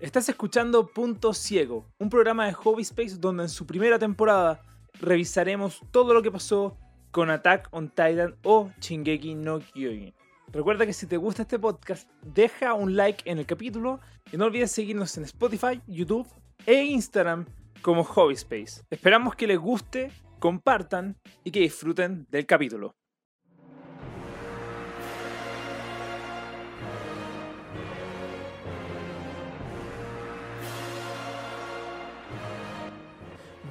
Estás escuchando Punto Ciego, un programa de Hobby Space donde en su primera temporada revisaremos todo lo que pasó con Attack on Titan o Shingeki no Kyojin. Recuerda que si te gusta este podcast, deja un like en el capítulo y no olvides seguirnos en Spotify, YouTube e Instagram como Hobby Space. Esperamos que les guste, compartan y que disfruten del capítulo.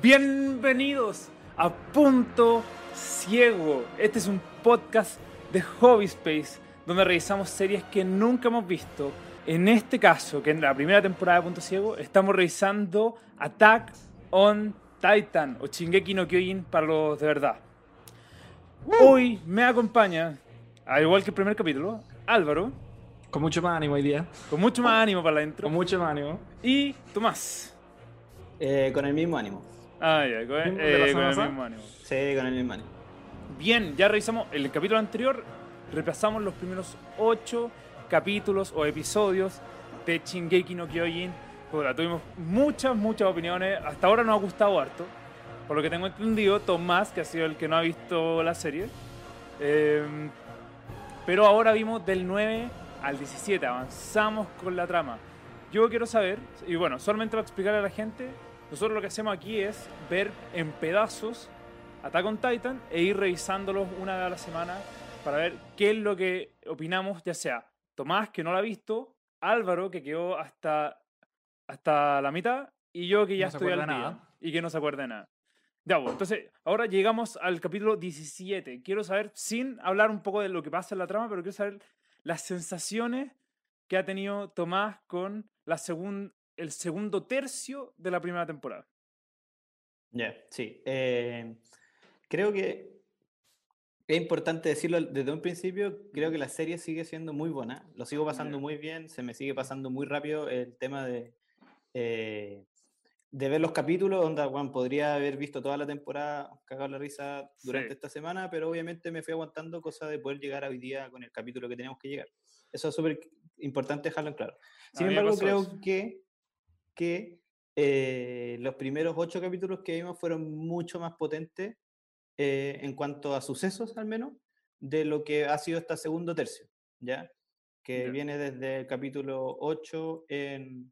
Bienvenidos a Punto Ciego. Este es un podcast de Hobby Space donde revisamos series que nunca hemos visto. En este caso, que en la primera temporada de Punto Ciego, estamos revisando Attack on Titan o Shingeki no Kyojin para los de verdad. Hoy me acompaña, al igual que el primer capítulo, Álvaro, Con mucho más ánimo hoy día. con mucho más ánimo para la intro, Con mucho más ánimo. y Tomás. Eh, con el mismo ánimo. Ah, ya, con, ¿Mismo de la eh, semana con el mismo ánimo. Sí, con el mismo ánimo. Bien, ya revisamos el capítulo anterior, repasamos los primeros ocho capítulos o episodios de Shingeki no Kyojin. Tuvimos muchas, muchas opiniones. Hasta ahora nos ha gustado harto. Por lo que tengo entendido, Tomás, que ha sido el que no ha visto la serie. eh, pero ahora vimos del 9 al 17, avanzamos con la trama. Yo quiero saber, y bueno, solamente para explicarle a la gente, nosotros lo que hacemos aquí es ver en pedazos Attack on Titan e ir revisándolos una vez a la semana para ver qué es lo que opinamos, ya sea Tomás, que no la ha visto, Álvaro, que quedó hasta, hasta la mitad, y yo que ya No se estoy al acuerda día nada. y que no se acuerda de nada. Ya, bueno, entonces ahora llegamos al capítulo 17. Quiero saber, sin hablar un poco de lo que pasa en la trama, pero quiero saber las sensaciones que ha tenido Tomás con la segun- el segundo tercio de la primera temporada. Ya, sí. eh, creo que es importante decirlo desde un principio. Creo que la serie sigue siendo muy buena. Lo sigo pasando muy bien. Se me sigue pasando muy rápido el tema de, eh, de ver los capítulos. Onda, bueno, podría haber visto toda la temporada cagado la risa durante Sí. esta semana, pero obviamente me fui aguantando cosa de poder llegar hoy día con el capítulo que teníamos que llegar. Eso es súper importante dejarlo en claro. Sin embargo, creo eso. que, que eh, los primeros ocho capítulos que vimos fueron mucho más potentes eh, en cuanto a sucesos, al menos, de lo que ha sido este segundo tercio, ¿ya? Que Ya. viene desde el capítulo 8 en,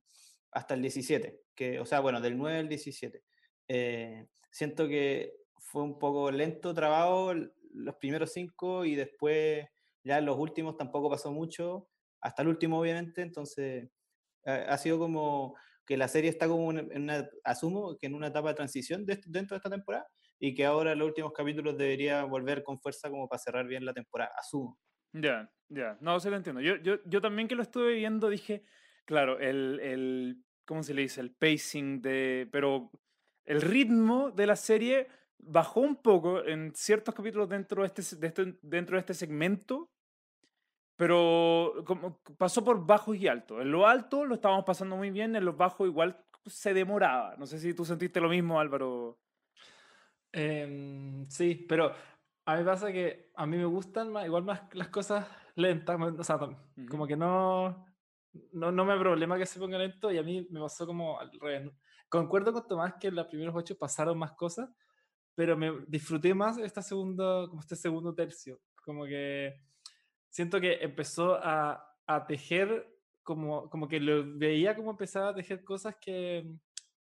hasta el 17, que, o sea, bueno, del 9 al 17. Eh, siento que fue un poco lento, trabado l- los primeros cinco y después ya los últimos tampoco pasó mucho, hasta el último obviamente, entonces ha sido como que la serie está como en una, asumo que en una etapa de transición de dentro de esta temporada y que ahora los últimos capítulos debería volver con fuerza como para cerrar bien la temporada, asumo. Ya, ya. No, se lo entiendo. Yo, yo, yo también que lo estuve viendo dije, claro, el, el, ¿cómo se le dice? El pacing de... Pero el ritmo de la serie bajó un poco en ciertos capítulos dentro de este, de este- dentro de este segmento, pero como pasó por bajos y altos. En lo alto lo estábamos pasando muy bien, en los bajos igual se demoraba. No sé si tú sentiste lo mismo, Álvaro. Em, sí, pero a mí me pasa que a mí me gustan más, igual más las cosas lentas. O sea, tam- como Ujú. que no, no, no me problema que se ponga lento y a mí me pasó como al revés. Concuerdo con Tomás que en los primeros ocho pasaron más cosas, pero me disfruté más esta segunda, como este segundo tercio. Como que siento que empezó a, a tejer, como, como que lo veía como empezaba a tejer cosas que,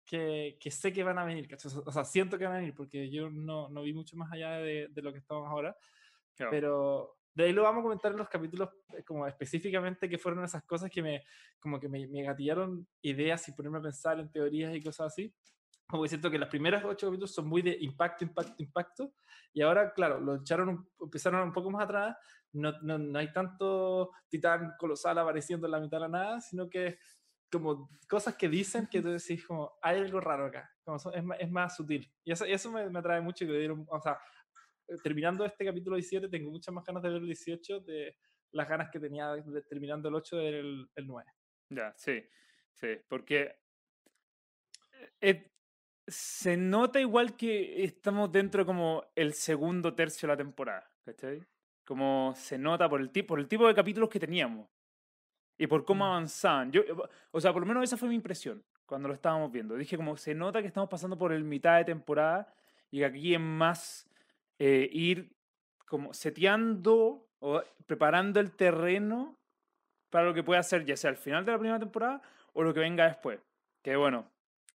que, que sé que van a venir. ¿cachai? O sea, siento que van a venir porque yo no, no vi mucho más allá de, de lo que estamos ahora. Claro. Pero de ahí lo vamos a comentar en los capítulos eh, como específicamente que fueron esas cosas que me, como que me, me gatillaron ideas y ponerme a pensar en teorías y cosas así. Como que siento que las primeras ocho capítulos son muy de impacto, impacto, impacto. Y ahora, claro, lo echaron, empezaron un poco más atrás. No, no, no hay tanto titán colosal apareciendo en la mitad de la nada, sino que como cosas que dicen que tú decís como hay algo raro acá, como son- es, más, es más sutil. Y eso, eso me, me atrae mucho que dieron, o sea, eh, terminando este capítulo 17 tengo muchas más ganas de ver el 18 de las ganas que tenía de- de- terminando el 8 del el 9. Ya, sí, sí, porque eh, se nota igual que estamos dentro como el segundo tercio de la temporada, ¿cachai? Como se nota por el, tipo, por el tipo de capítulos que teníamos. y por cómo Mm. avanzaban. Yo, o sea, por lo menos esa fue mi impresión cuando lo estábamos viendo. Dije como se nota que estamos pasando por el mitad de temporada y que aquí es más eh, ir como seteando o preparando el terreno para lo que pueda ser ya sea al final de la primera temporada o lo que venga después. Que bueno,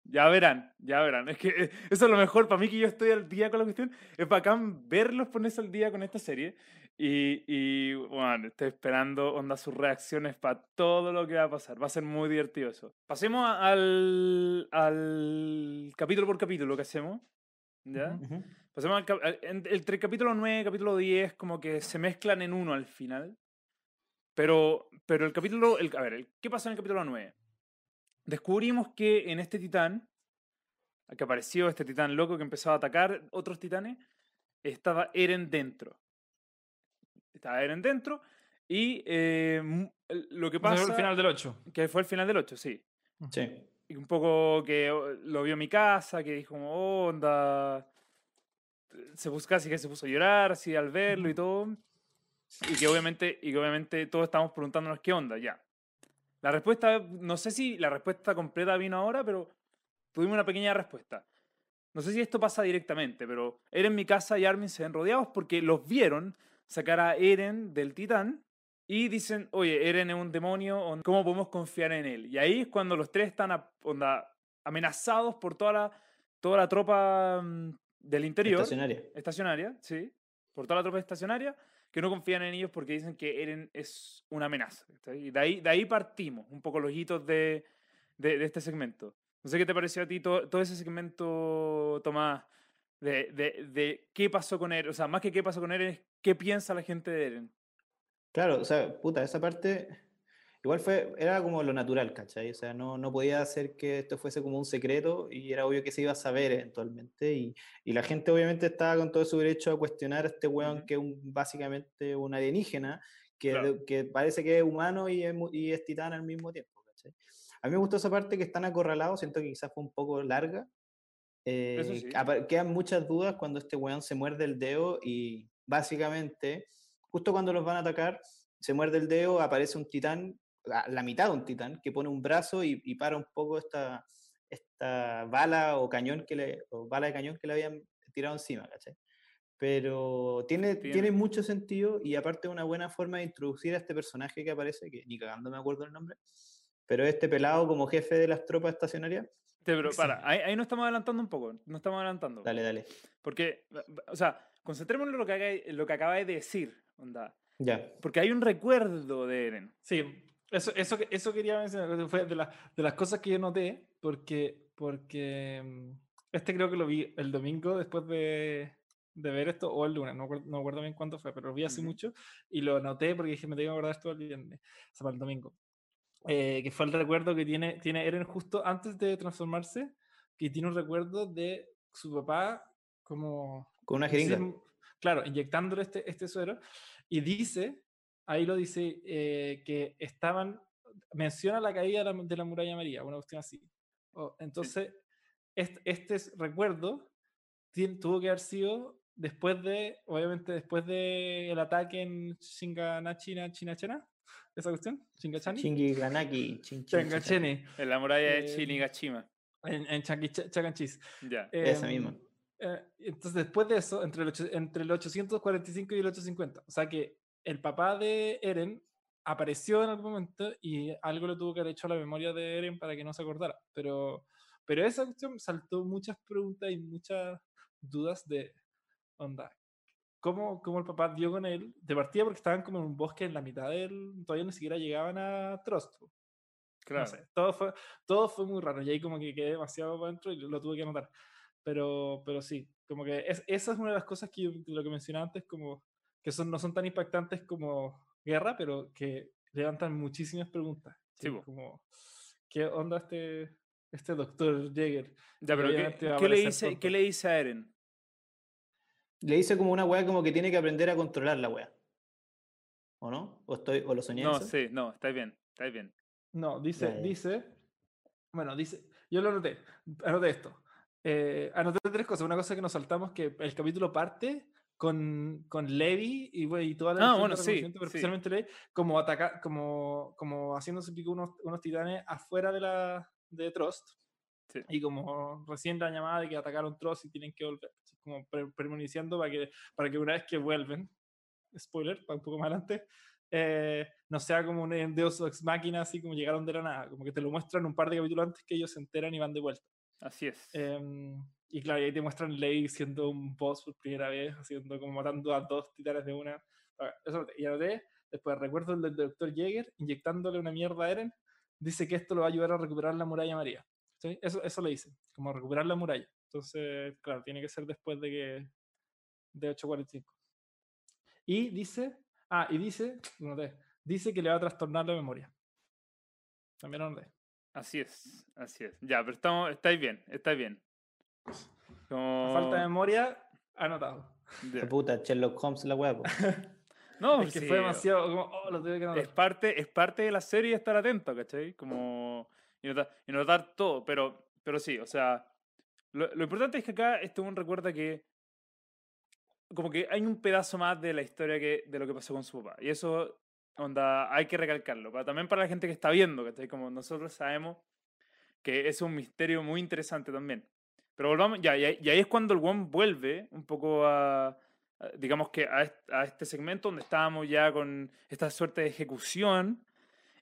ya verán, ya verán. Es que eh, eso es lo mejor para mí que yo estoy al día con la cuestión. Es bacán verlos ponerse al día con esta serie. Y, y bueno, estoy esperando onda sus reacciones para todo lo que va a pasar. Va a ser muy divertido eso. Pasemos al, al capítulo por capítulo que hacemos. ¿Ya? Ujú. Ujú. Pasemos al al- en- entre capítulo 9 y capítulo 10 como que se mezclan en uno al final. Pero, pero el capítulo... El, a ver, el- ¿qué pasó en el capítulo 9? Descubrimos que en este titán, que apareció este titán loco que empezó a atacar otros titanes, estaba Eren dentro. Estaba Eren dentro y eh, lo que Ese fue pasa... el final del 8. Que fue el final del 8, sí. Sí. Y un poco que oh, lo vio en mi casa, que dijo "Oh, onda. Se puso casi que se puso a llorar así al verlo y todo. Y que obviamente, y que obviamente todos estamos preguntándonos qué onda, ya. La respuesta, no sé si la respuesta completa vino ahora, pero tuvimos una pequeña respuesta. No sé si esto pasa directamente, pero Eren, mi casa y Armin se ven rodeados porque los vieron sacar a Eren del titán y dicen, oye, Eren es un demonio, on- ¿cómo podemos confiar en él? Y ahí es cuando los tres están a- onda, amenazados por toda la, toda la tropa mm, del interior, Estacionaria. estacionaria, sí, por toda la tropa estacionaria, que no confían en ellos porque dicen que Eren es una amenaza. Y de ahí, de ahí partimos un poco los hitos de, de, este segmento. No sé qué te pareció a ti to- todo ese segmento, Tomás, de, de, de qué pasó con Eren. O sea, más que qué pasó con Eren, es qué piensa la gente de Eren. Claro, o sea, puta, esa parte igual fue, era como lo natural, ¿cachai? O sea, no, no podía hacer que esto fuese como un secreto y era obvio que se iba a saber eventualmente y, y la gente obviamente estaba con todo su derecho a cuestionar a este weón Ujú. que es un, básicamente un alienígena que, Claro. que parece que es humano y es, y es titán al mismo tiempo, ¿cachai? A mí me gustó esa parte que están acorralados, siento que quizás fue un poco larga. Eh, sí. quedan muchas dudas cuando este weón se muerde el dedo y básicamente, justo cuando los van a atacar, se muerde el dedo, aparece un titán, la, la mitad de un titán, que pone un brazo y, y para un poco esta, esta bala o cañón que le, o bala de cañón que le habían tirado encima, ¿cachai? Pero tiene, Tiene. tiene mucho sentido y aparte una buena forma de introducir a este personaje que aparece, que ni cagando me acuerdo el nombre, pero este pelado como jefe de las tropas estacionarias. Pero para, ahí, ahí nos estamos adelantando un poco. No estamos adelantando. Dale, dale. Porque, o sea, concentrémonos en lo que, en lo que acabáis de decir, onda. Ya. Porque hay un recuerdo de Eren. Sí, eso, eso, eso quería mencionar, fue de, la- de las cosas que yo noté, porque, porque mm, este creo que lo vi el domingo después de, de ver esto, o el lunes, no, no acuerdo bien cuánto fue, pero lo vi hace Ujú. mucho y lo noté porque dije, me tengo que acordar esto el viernes, o sea, para el domingo. Eh, que fue el recuerdo que tiene, tiene Eren justo antes de transformarse, que tiene un recuerdo de su papá como Con una jeringa. claro, inyectándole este, este suero. Y dice, ahí lo dice, eh, que estaban, menciona la caída de la, de la muralla María, una cuestión así. O- entonces, este, este es- recuerdo tien- tuvo que haber sido después de, obviamente después del ataque en Shinganachina, Chinachena, esa cuestión, Shingachani, Chingy Ganaki. chin, chin, chin, chin. Shingachene, En la muralla de Eh, Shinigashima. en, en Chacanchis. Ya. Esa misma. Em, eh, entonces, después de eso, entre el, ocho- entre el 845 y el 850, o sea que el papá de Eren apareció en algún momento y algo le tuvo que haber hecho a la memoria de Eren para que no se acordara. Pero, pero esa cuestión saltó muchas preguntas y muchas dudas de onda. ¿Cómo, cómo el papá dio con él? De partida porque estaban como en un bosque en la mitad del... Todavía ni siquiera llegaban a Trost. Claro. No sé, todo fue, todo fue muy raro y ahí como que quedé demasiado adentro y lo, lo tuve que anotar. Pero, pero sí, como que es, esa es una de las cosas que yo- lo que mencionaba antes, como que son, no son tan impactantes como guerra, pero que levantan muchísimas preguntas. Sí, po. como, ¿qué onda este, este doctor Jäger? Ya, pero ¿qué, qué le dice. ¿qué le dice a Eren? Le dice como una weá como que tiene que aprender a controlar la weá. ¿O no? ¿O, estoy, o lo soñé No, eso? sí, no, está bien, está bien. No, dice, dice, bueno, dice, yo lo anoté, anoté esto. Eh, anoté tres cosas. Una cosa que nos saltamos, que el capítulo parte con, con Levi y, güey, y toda la Ah, bueno, sí, pero sí. especialmente Levi, como ataca, como, como haciéndose pico unos, unos titanes afuera de la de Trust. Sí. Y como recién la llamada de que atacaron Trust y tienen que volver. como pre- premoniciando para que, para que una vez que vuelven, spoiler, para un poco más adelante, eh, no sea como un Deus Ex Máquina, así como llegaron de la nada. Como que te lo muestran un par de capítulos antes que ellos se enteran y van de vuelta. Así es. Em, y claro, ahí te muestran Lei siendo un boss por primera vez, haciendo como matando a dos titanes de una. Ah, Eso, anoté. y anoté, después recuerdo el del Dr. Jäger inyectándole una mierda a Eren. Dice que esto lo va a ayudar a recuperar la muralla María. ¿Sí? Eso, eso le dice, como recuperar la muralla. Entonces, claro, tiene que ser después de que. de 8.45. Y dice. Ah, y dice. lo anoté, dice que le va a trastornar la memoria. También lo anoté. Así es, así es. Ya, pero estamos, estáis bien, estáis bien. A Como- falta de memoria, anotado. La puta, Sherlock Holmes, la hueá. po. No, es que sí, fue demasiado como, oh, lo tuve que anotar. es parte, es parte de la serie estar atento, ¿cachai? Como y notar, y notar todo, pero, pero sí, o sea, lo, lo importante es que acá este un recuerda que como que hay un pedazo más de la historia que de lo que pasó con su papá y eso onda hay que recalcarlo, para, también para la gente que está viendo, ¿cachai? Como nosotros sabemos que es un misterio muy interesante también. Pero volvamos, ya, y ahí, es cuando el one vuelve un poco a, a- digamos que a a este segmento donde estábamos ya con esta suerte de ejecución.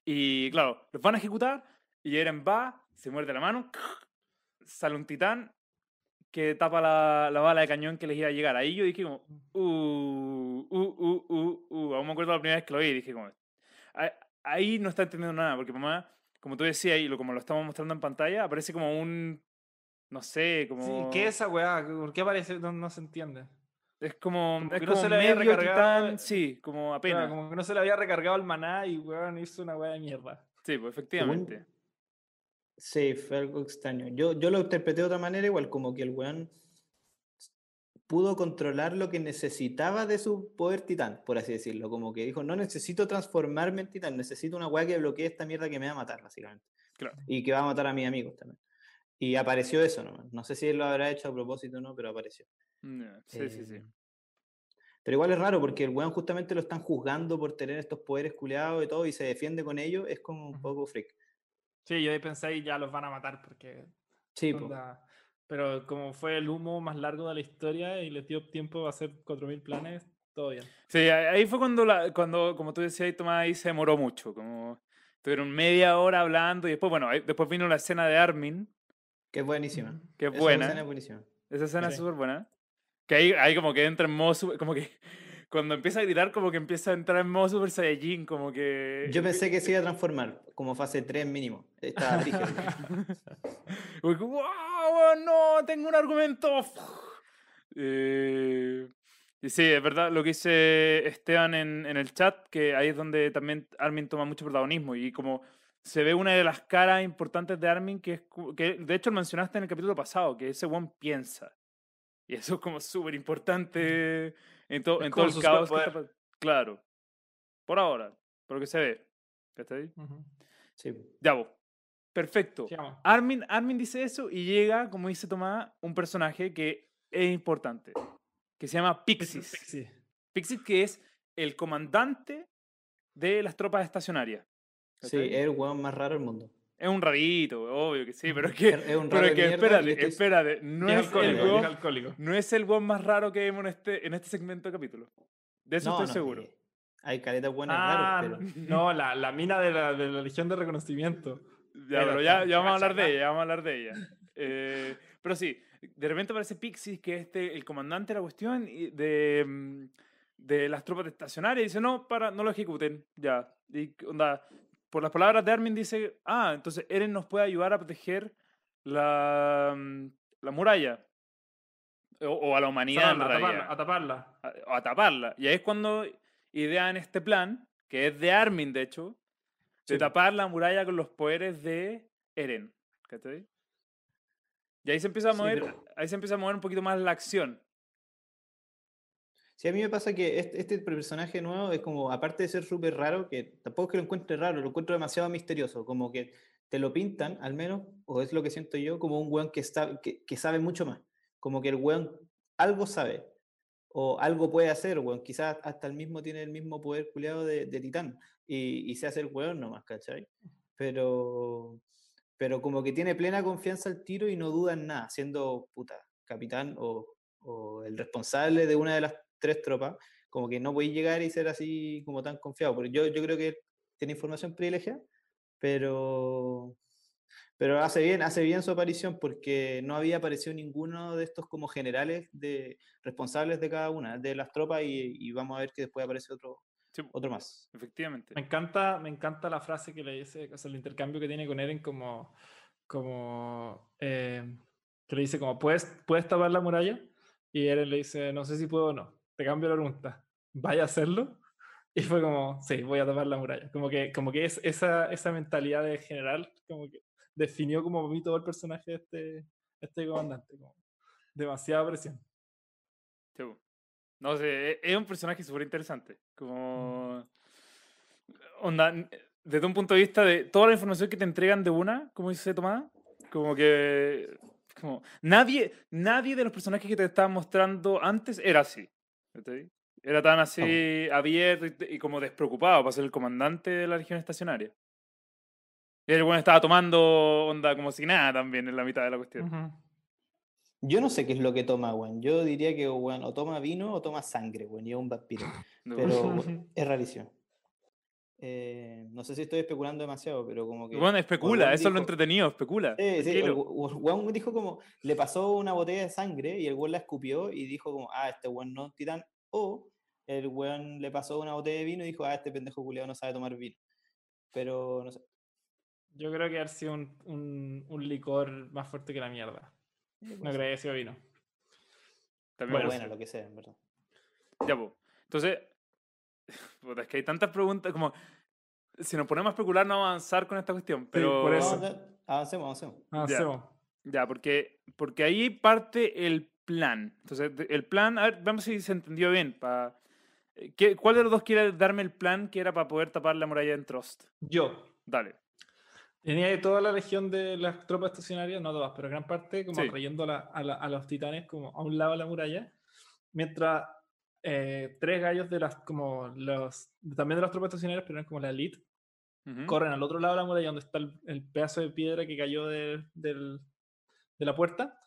Y claro, los van a ejecutar y Eren va, se muerde la mano, sale un titán que tapa la, la bala de cañón que les iba a llegar. Ahí yo dije como, uh, uh, uh, uh, uh. Aún me acuerdo la primera vez que lo vi, dije como, ahí, ahí no está entendiendo nada, porque mamá, como tú decías y lo, como lo estamos mostrando en pantalla, aparece como un, no sé, como... Sí, ¿qué es esa weá? ¿Por qué aparece? No, no se entiende. Es como, Como es que no como se le había medio recargado- titán, sí, como Claro, apenas. como que no se le había recargado el maná y weón hizo una weá de mierda. Sí, pues efectivamente. Sí, fue algo extraño. Yo, yo lo interpreté de otra manera, igual como que el weón pudo controlar lo que necesitaba de su poder titán, por así decirlo. Como que dijo, no necesito transformarme en titán, necesito una weá que bloquee esta mierda que me va a matar, básicamente. Claro. Y que va a matar a mis amigos también. Y apareció eso nomás. No sé si él lo habrá hecho a propósito o no, pero apareció. Sí, sí, sí. Eh, Pero igual es raro porque el weón justamente lo están juzgando por tener estos poderes culeados y todo y se defiende con ellos, es como un poco freak. Sí, yo ahí pensé y ya los van a matar porque. Sí, onda- Pero como fue el humo más largo de la historia y les dio tiempo a hacer 4.000 planes, todo bien. Sí, ahí fue cuando, la, cuando como tú decías, Tomás, ahí se demoró mucho. Como tuvieron media hora hablando y después, bueno, después vino la escena de Armin, que es buenísima. Que es Esa buena. escena es buenísima. Esa escena es súper buena. Que ahí, ahí como que entra en modo super- como que cuando empieza a gritar como que empieza a entrar en modo Super Saiyajin, como que... Yo pensé que se iba a transformar, como fase 3 mínimo. Estaba ¡Wow! ¡No! ¡Tengo un argumento! Eh, y sí, es verdad lo que dice Esteban en, en el chat, que ahí es donde también Armin toma mucho protagonismo y como se ve una de las caras importantes de Armin, que es que de hecho lo mencionaste en el capítulo pasado, que ese one piensa. Y eso es como súper importante en, to- en todo el caos. que está claro. Por ahora, por lo que se ve. ¿Cachai? Ujú. Sí. Ya vos. Perfecto. Armin, Armin dice eso y llega, como dice Tomás, un personaje que es importante, que se llama Pixis. Sí. Pixis que es el comandante de las tropas estacionarias. Sí, es el weón más raro del mundo. Es un rarito, obvio que sí, pero es que, Es- es un pero raro es de que espérate, este es- espérate, no Y es, el es weón, alcohólico. no es el weón más raro que vemos en este, en este segmento de capítulo. De eso No, estoy no, seguro. eh, Hay caletas buenas Ah, raros, pero. no, la, la mina de la, de la Legión de Reconocimiento. Ya, Pero pero ya, ya vamos a hablar de ella, ya vamos a hablar de ella. Eh, pero sí, de repente aparece Pixis, que es este, el comandante de la cuestión y de, mm, de las tropas estacionarias, y dice, no, para, no lo ejecuten, ya. Y, onda, por las palabras de Armin dice, ah, entonces Eren nos puede ayudar a proteger la, mm, la muralla. O, o a la humanidad en realidad a taparla. a, taparla. Y ahí es cuando idean este plan, que es de Armin, de hecho, de Sí. tapar la muralla con los poderes de Eren. ¿Cachai? Y ahí se empieza a Sí, mover, pero- ahí se empieza a mover un poquito más la acción. Sí, a mí me pasa que este, este personaje nuevo es como, aparte de ser súper raro, que tampoco es que lo encuentre raro, lo encuentro demasiado misterioso, como que te lo pintan, al menos, o es lo que siento yo, como un weón que, está, que, que sabe mucho más, como que el weón algo sabe, o algo puede hacer, weón. Quizás hasta el mismo tiene el mismo poder culiado de, de titán y, y se hace el weón nomás, ¿cachai? Pero, pero como que tiene plena confianza al tiro y no duda en nada, siendo puta, capitán o, o el responsable de una de las tres tropas, como que no podéis llegar y ser así como tan confiado. Porque yo, yo creo que tiene información privilegiada, pero, pero hace bien, hace bien su aparición porque no había aparecido ninguno de estos como generales de responsables de cada una de las tropas y, y vamos a ver que después aparece otro, Sí, otro más. efectivamente. Me encanta, me encanta la frase que le dice, o sea, el intercambio que tiene con Eren como, como eh, que le dice como, ¿puedes, ¿puedes tapar la muralla? Y Eren le dice, no sé si puedo o no. Te cambio la pregunta. ¿Vaya a hacerlo? Y fue como, sí, voy a tapar la muralla. Como que, como que es esa, esa mentalidad de general, como que definió como para mí todo el personaje de este, este comandante. Como demasiada presión. No sé, e- es un personaje súper interesante. Como. Onda, n- desde un punto de vista de toda la información que te entregan de una, como dice Tomás, como que. Como, nadie, nadie de los personajes que te estaban mostrando antes era así. Era tan así abierto y, y como despreocupado para ser el comandante de la región estacionaria. Y el bueno estaba tomando onda como si nada también en la mitad de la cuestión. Ujú. Yo no sé qué es lo que toma, weón. Yo diría que, weón, o toma vino o toma sangre, weón, y es un vampiro. No, Pero weón, es rarísimo. Eh, no sé si estoy especulando demasiado, pero como que. Bueno, especula, eso es lo entretenido, especula. Sí, sí, weón dijo como, le pasó una botella de sangre y el weón la escupió y dijo como, ah, este weón no es titán. O el weón le pasó una botella de vino y dijo, ah, este pendejo culiado no sabe tomar vino. Pero no sé. Yo creo que ha sido un, un, un licor más fuerte que la mierda. eh, No creo que haya sido vino. También Bueno, bueno, lo que sea, en verdad. Ya, po. Entonces, es que hay tantas preguntas como. Si nos ponemos a especular, no avanzar con esta cuestión. Pero. por eso. No, avancemos, avancemos. Avancemos. Ya, porque, porque ahí parte el plan. Entonces, de- el plan, a ver, vamos si se entendió bien. Pa, eh, ¿qué, ¿Cuál de los dos quiere darme el plan que era para poder tapar la muralla en Trust? Yo. Dale. Tenía ahí toda la legión de las tropas estacionarias, no todas, pero gran parte, como Sí. trayendo a, la- a la- a los titanes como a un lado de la muralla, mientras eh, tres gallos de las, como los, también de las tropas estacionarias, pero eran como la elite, Ujú. corren al otro lado de la muralla donde está el, el pedazo de piedra que cayó de, del- de la puerta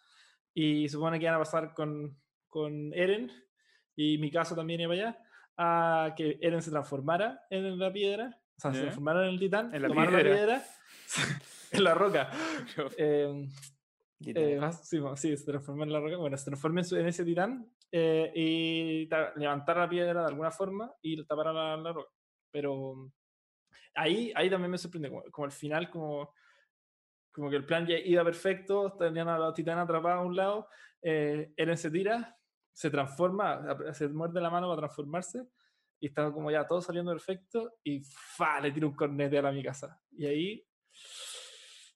y supone que iban a pasar con, con Eren y mi caso también iba allá a que Eren se transformara en la piedra, o sea, se Ya. transformara en el titán, En la tomaron piedra. la piedra en la roca. Eh, Literal. eh, más- sí, sí, se transformó en la roca. Bueno, se transformó en, su- en ese titán eh, y ta- levantar la piedra de alguna forma y tapar la, la roca. Pero mm, ahí, ahí también me sorprende, como, como al final, como, como que el plan ya iba perfecto, tenían a los titanes atrapados a un lado, eh, Eren se tira, se transforma, se muerde la mano para transformarse y estaba como ya todo saliendo perfecto y ¡fa! le tira un cornete a la mi casa. Y ahí,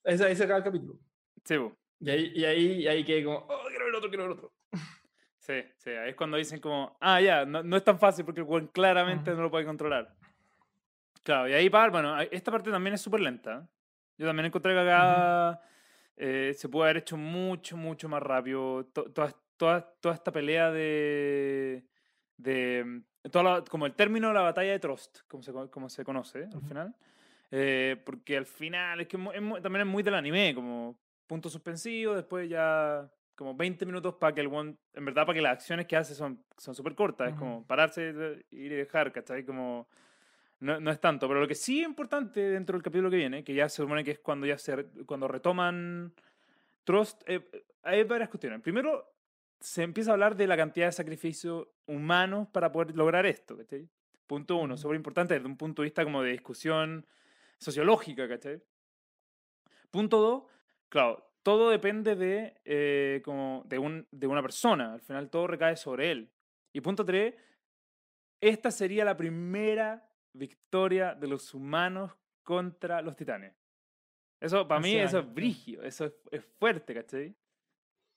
ahí, se acaba el capítulo. Sí. Y ahí, y ahí, y ahí quedé como, oh, quiero ver otro, quiero ver otro. Sí, sí. Ahí es cuando dicen como, ah, ya, no, no es tan fácil porque el weón claramente Ujú. no lo puede controlar. Claro, y ahí para, bueno, esta parte también es súper lenta. Yo también encontré que acá eh, se puede haber hecho mucho, mucho más rápido. To- toda, toda, toda esta pelea de. de mm, toda la- como el término de la batalla de Trost, como se, co- como se conoce al Ujú. final. Eh, porque al final es que es también es muy del anime, como punto suspensivo, después ya como 20 minutos para que el one, en verdad para que las acciones que hace son son súper cortas, es Ujú. como pararse de- ir y dejar, ¿cachai? Como no, no es tanto, pero lo que sí es importante dentro del capítulo que viene, que ya se supone que es cuando ya se cuando retoman Trust, eh, eh, hay varias cuestiones. Primero, se empieza a hablar de la cantidad de sacrificios humanos para poder lograr esto, ¿cachai? Punto uno, súper importante desde un punto de vista como de discusión sociológica, ¿cachai? Punto dos, claro, todo depende de, eh, como de, un, de una persona, al final todo recae sobre él. Y punto tres, esta sería la primera victoria de los humanos contra los titanes. Eso, para mí, eso es brigio, eso es, es fuerte, ¿cachai?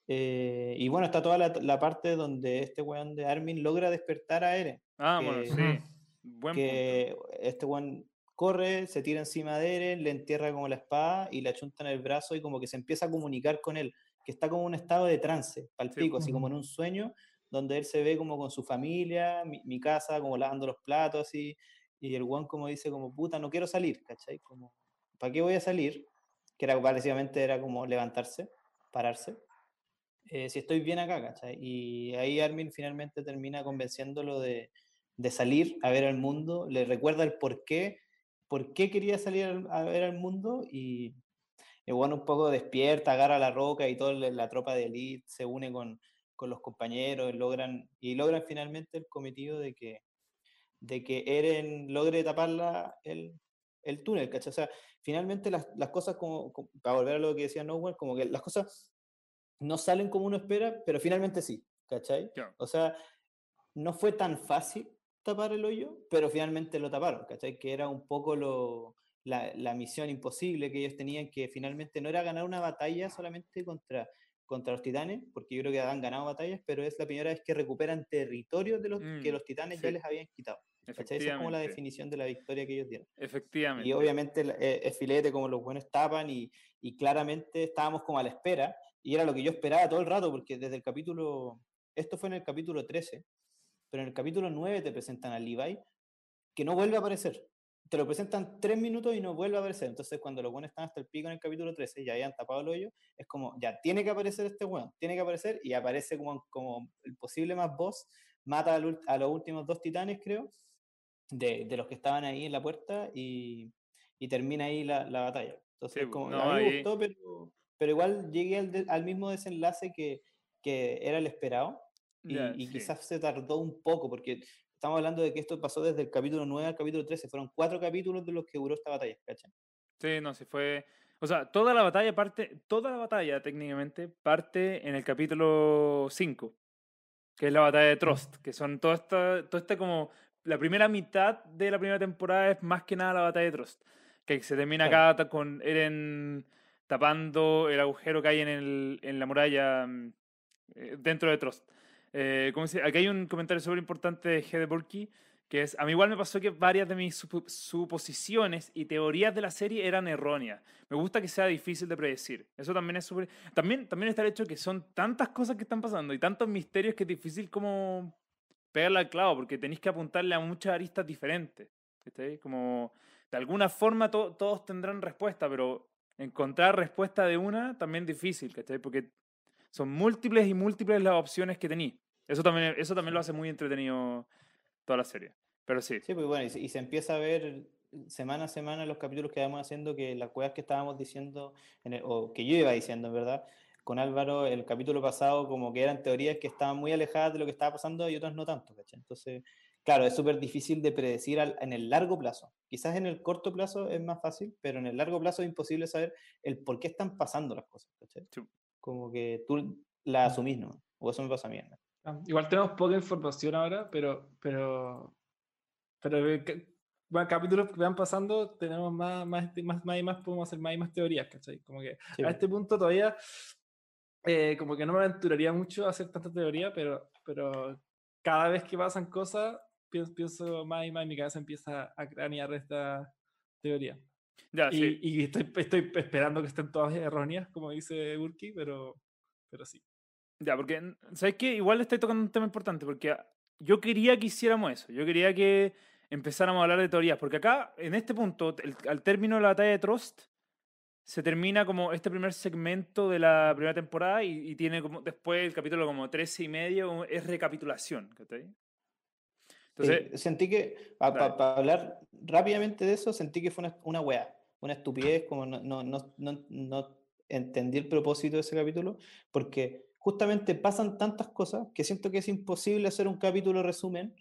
Eh, y bueno, está toda la, la parte donde este weón de Armin logra despertar a Eren. Ah, bueno, sí. Buen que este weón corre, se tira encima de Eren, le entierra como la espada y le achunta en el brazo y como que se empieza a comunicar con él, que está como en un estado de trance, palpico, así como en un sueño, donde él se ve como con su familia, mi, mi casa, como lavando los platos, así, y el one como dice como, puta, no quiero salir, ¿cachai? Como, ¿para qué voy a salir? Que era básicamente era como levantarse, pararse. eh, si estoy bien acá, ¿cachai? Y ahí Armin finalmente termina convenciéndolo de, de salir a ver al mundo, le recuerda el por qué, por qué quería salir al- a ver al mundo y el bueno un poco despierta, agarra la roca y toda la, tropa de elite se une con, con los compañeros logran, y logran finalmente el cometido de que, de que Eren logre tapar la- el, el túnel, ¿cachai? O sea, finalmente las, las cosas, como, como- para volver a lo que decía Nowhere, como que las cosas no salen como uno espera, pero finalmente sí, ¿cachai? O sea, no fue tan fácil tapar el hoyo, pero finalmente lo taparon, ¿cachai? Que era un poco lo, la, la misión imposible que ellos tenían, que finalmente no era ganar una batalla solamente contra, contra los titanes, porque yo creo que han ganado batallas, pero es la primera vez que recuperan territorios de los que Mm, los titanes ya sí. les habían quitado. ¿cachai? Esa es como la definición de la victoria que ellos dieron. Efectivamente. Y obviamente eh, es filete como los buenos tapan y, y claramente estábamos como a la espera y era lo que yo esperaba todo el rato porque desde el capítulo, esto fue en el capítulo 13, pero en el capítulo 9 te presentan a Levi que no vuelve a aparecer. Te lo presentan tres minutos y no vuelve a aparecer. Entonces cuando los buenos están hasta el pico en el capítulo 13 ya habían tapado el hoyo, es como, ya, tiene que aparecer este weón, tiene que aparecer y aparece como, como el posible más boss, mata al a los últimos dos titanes creo, de, de los que estaban ahí en la puerta y, y termina ahí la, la batalla. Entonces, Sí, como, no, a mí me gustó, pero, pero igual llegué al, de- al mismo desenlace que, que era el esperado y, Ya, y sí. quizás se tardó un poco porque estamos hablando de que esto pasó desde el capítulo 9 al capítulo 13, fueron cuatro capítulos de los que duró esta batalla, ¿cachai? Sí, no, sí fue. O sea, toda la batalla parte, toda la batalla técnicamente parte en el capítulo 5, que es la batalla de Trost, que son toda esta, toda esta como. La primera mitad de la primera temporada es más que nada la batalla de Trost, que se termina Claro. acá con Eren tapando el agujero que hay en, el, en la muralla mm, eh, dentro de Trost. Eh, ¿cómo se- Aquí hay un comentario súper importante de G. de que es, a mí igual me pasó que varias de mis supo- suposiciones y teorías de la serie eran erróneas. Me gusta que sea difícil de predecir. Eso también es súper... También, también está el hecho que son tantas cosas que están pasando y tantos misterios que es difícil como pegarle al clavo, porque tenéis que apuntarle a muchas aristas diferentes. ¿cachai? Como, de alguna forma to- todos tendrán respuesta, pero encontrar respuesta de una también difícil, ¿cachai? Porque son múltiples y múltiples las opciones que tenéis. Eso también, eso también lo hace muy entretenido toda la serie. Pero sí, Sí, pues bueno, y se, y se empieza a ver semana a semana los capítulos que vamos haciendo, que las cosas que estábamos diciendo, en el- o que yo iba diciendo, en verdad, con Álvaro, el capítulo pasado, como que eran teorías que estaban muy alejadas de lo que estaba pasando y otras no tanto, ¿cachai? Entonces, claro, es súper difícil de predecir al- en el largo plazo. Quizás en el corto plazo es más fácil, pero en el largo plazo es imposible saber el por qué están pasando las cosas, ¿cachai? Sí. Como que tú la asumís, ¿no? O eso me pasa a mí. ¿no? Ah, Igual tenemos poca información ahora, pero, pero, pero eh, bueno, capítulos que van pasando, tenemos más, más, más, más y más, podemos hacer más y más teorías, ¿cachai? Como que Sí, a este punto todavía, eh, como que no me aventuraría mucho a hacer tanta teoría, pero, pero cada vez que pasan cosas, pienso, pienso más y más y mi cabeza empieza a cranear esta teoría. ya, Y, sí. y estoy, estoy esperando que estén todas erróneas, como dice Burki, pero, pero sí. Ya, porque, ¿sabes qué? Igual estoy tocando un tema importante, porque ah, yo quería que hiciéramos eso. Yo quería que empezáramos a hablar de teorías, porque acá, en este punto, el- al término de la batalla de Trost, se termina como este primer segmento de la primera temporada y, y tiene como después el capítulo como 13 y medio, es recapitulación, ¿cachai? Entonces, Sí, sentí que, para dale. hablar rápidamente de eso, sentí que fue una, una weá, una estupidez, como no, no, no, no, no entendí el propósito de ese capítulo, porque justamente pasan tantas cosas que siento que es imposible hacer un capítulo resumen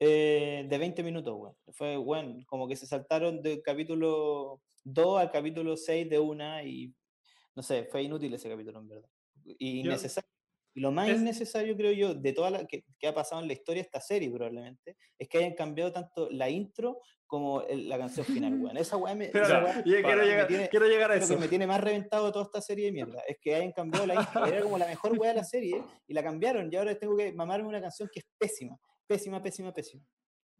eh, de 20 minutos, weón. Fue, bueno, como que se saltaron del capítulo 2 al capítulo 6 de una y, no sé, fue inútil ese capítulo, en verdad. Y innecesario. Y lo más Es- innecesario, creo yo, de toda la que, que ha pasado en la historia de esta serie, probablemente, es que hayan cambiado tanto la intro como el- la canción final, weón. Esa weá me, Pero esa ya, weá yo quiero, me llegar, tiene- quiero llegar a creo que eso. me tiene más reventado de toda esta serie de mierda. Es que hayan cambiado la intro. Era como la mejor weá de la serie y la cambiaron. Y ahora tengo que mamarme una canción que es pésima. Pésima, pésima, pésima.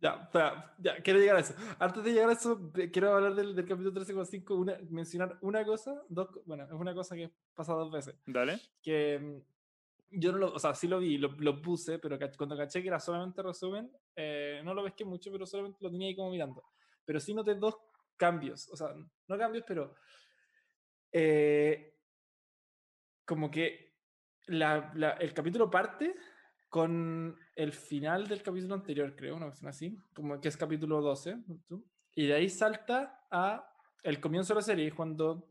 Ya, espera, ya, quiero llegar a eso. Antes de llegar a eso, quiero hablar del, del capítulo 13,5, una, mencionar una cosa, dos, bueno, es una cosa que pasa dos veces, dale. que, mm, yo no lo, o sea, sí lo vi, lo, lo puse, pero cuando caché que era solamente resumen, eh, no lo pesqué mucho, pero solamente lo tenía ahí como mirando. Pero sí noté dos cambios, o sea, no cambios, pero eh, como que la- la- el capítulo parte con el final del capítulo anterior, creo, una cuestión así, como que es capítulo 12, ¿tú? y de ahí salta a el comienzo de la serie, cuando,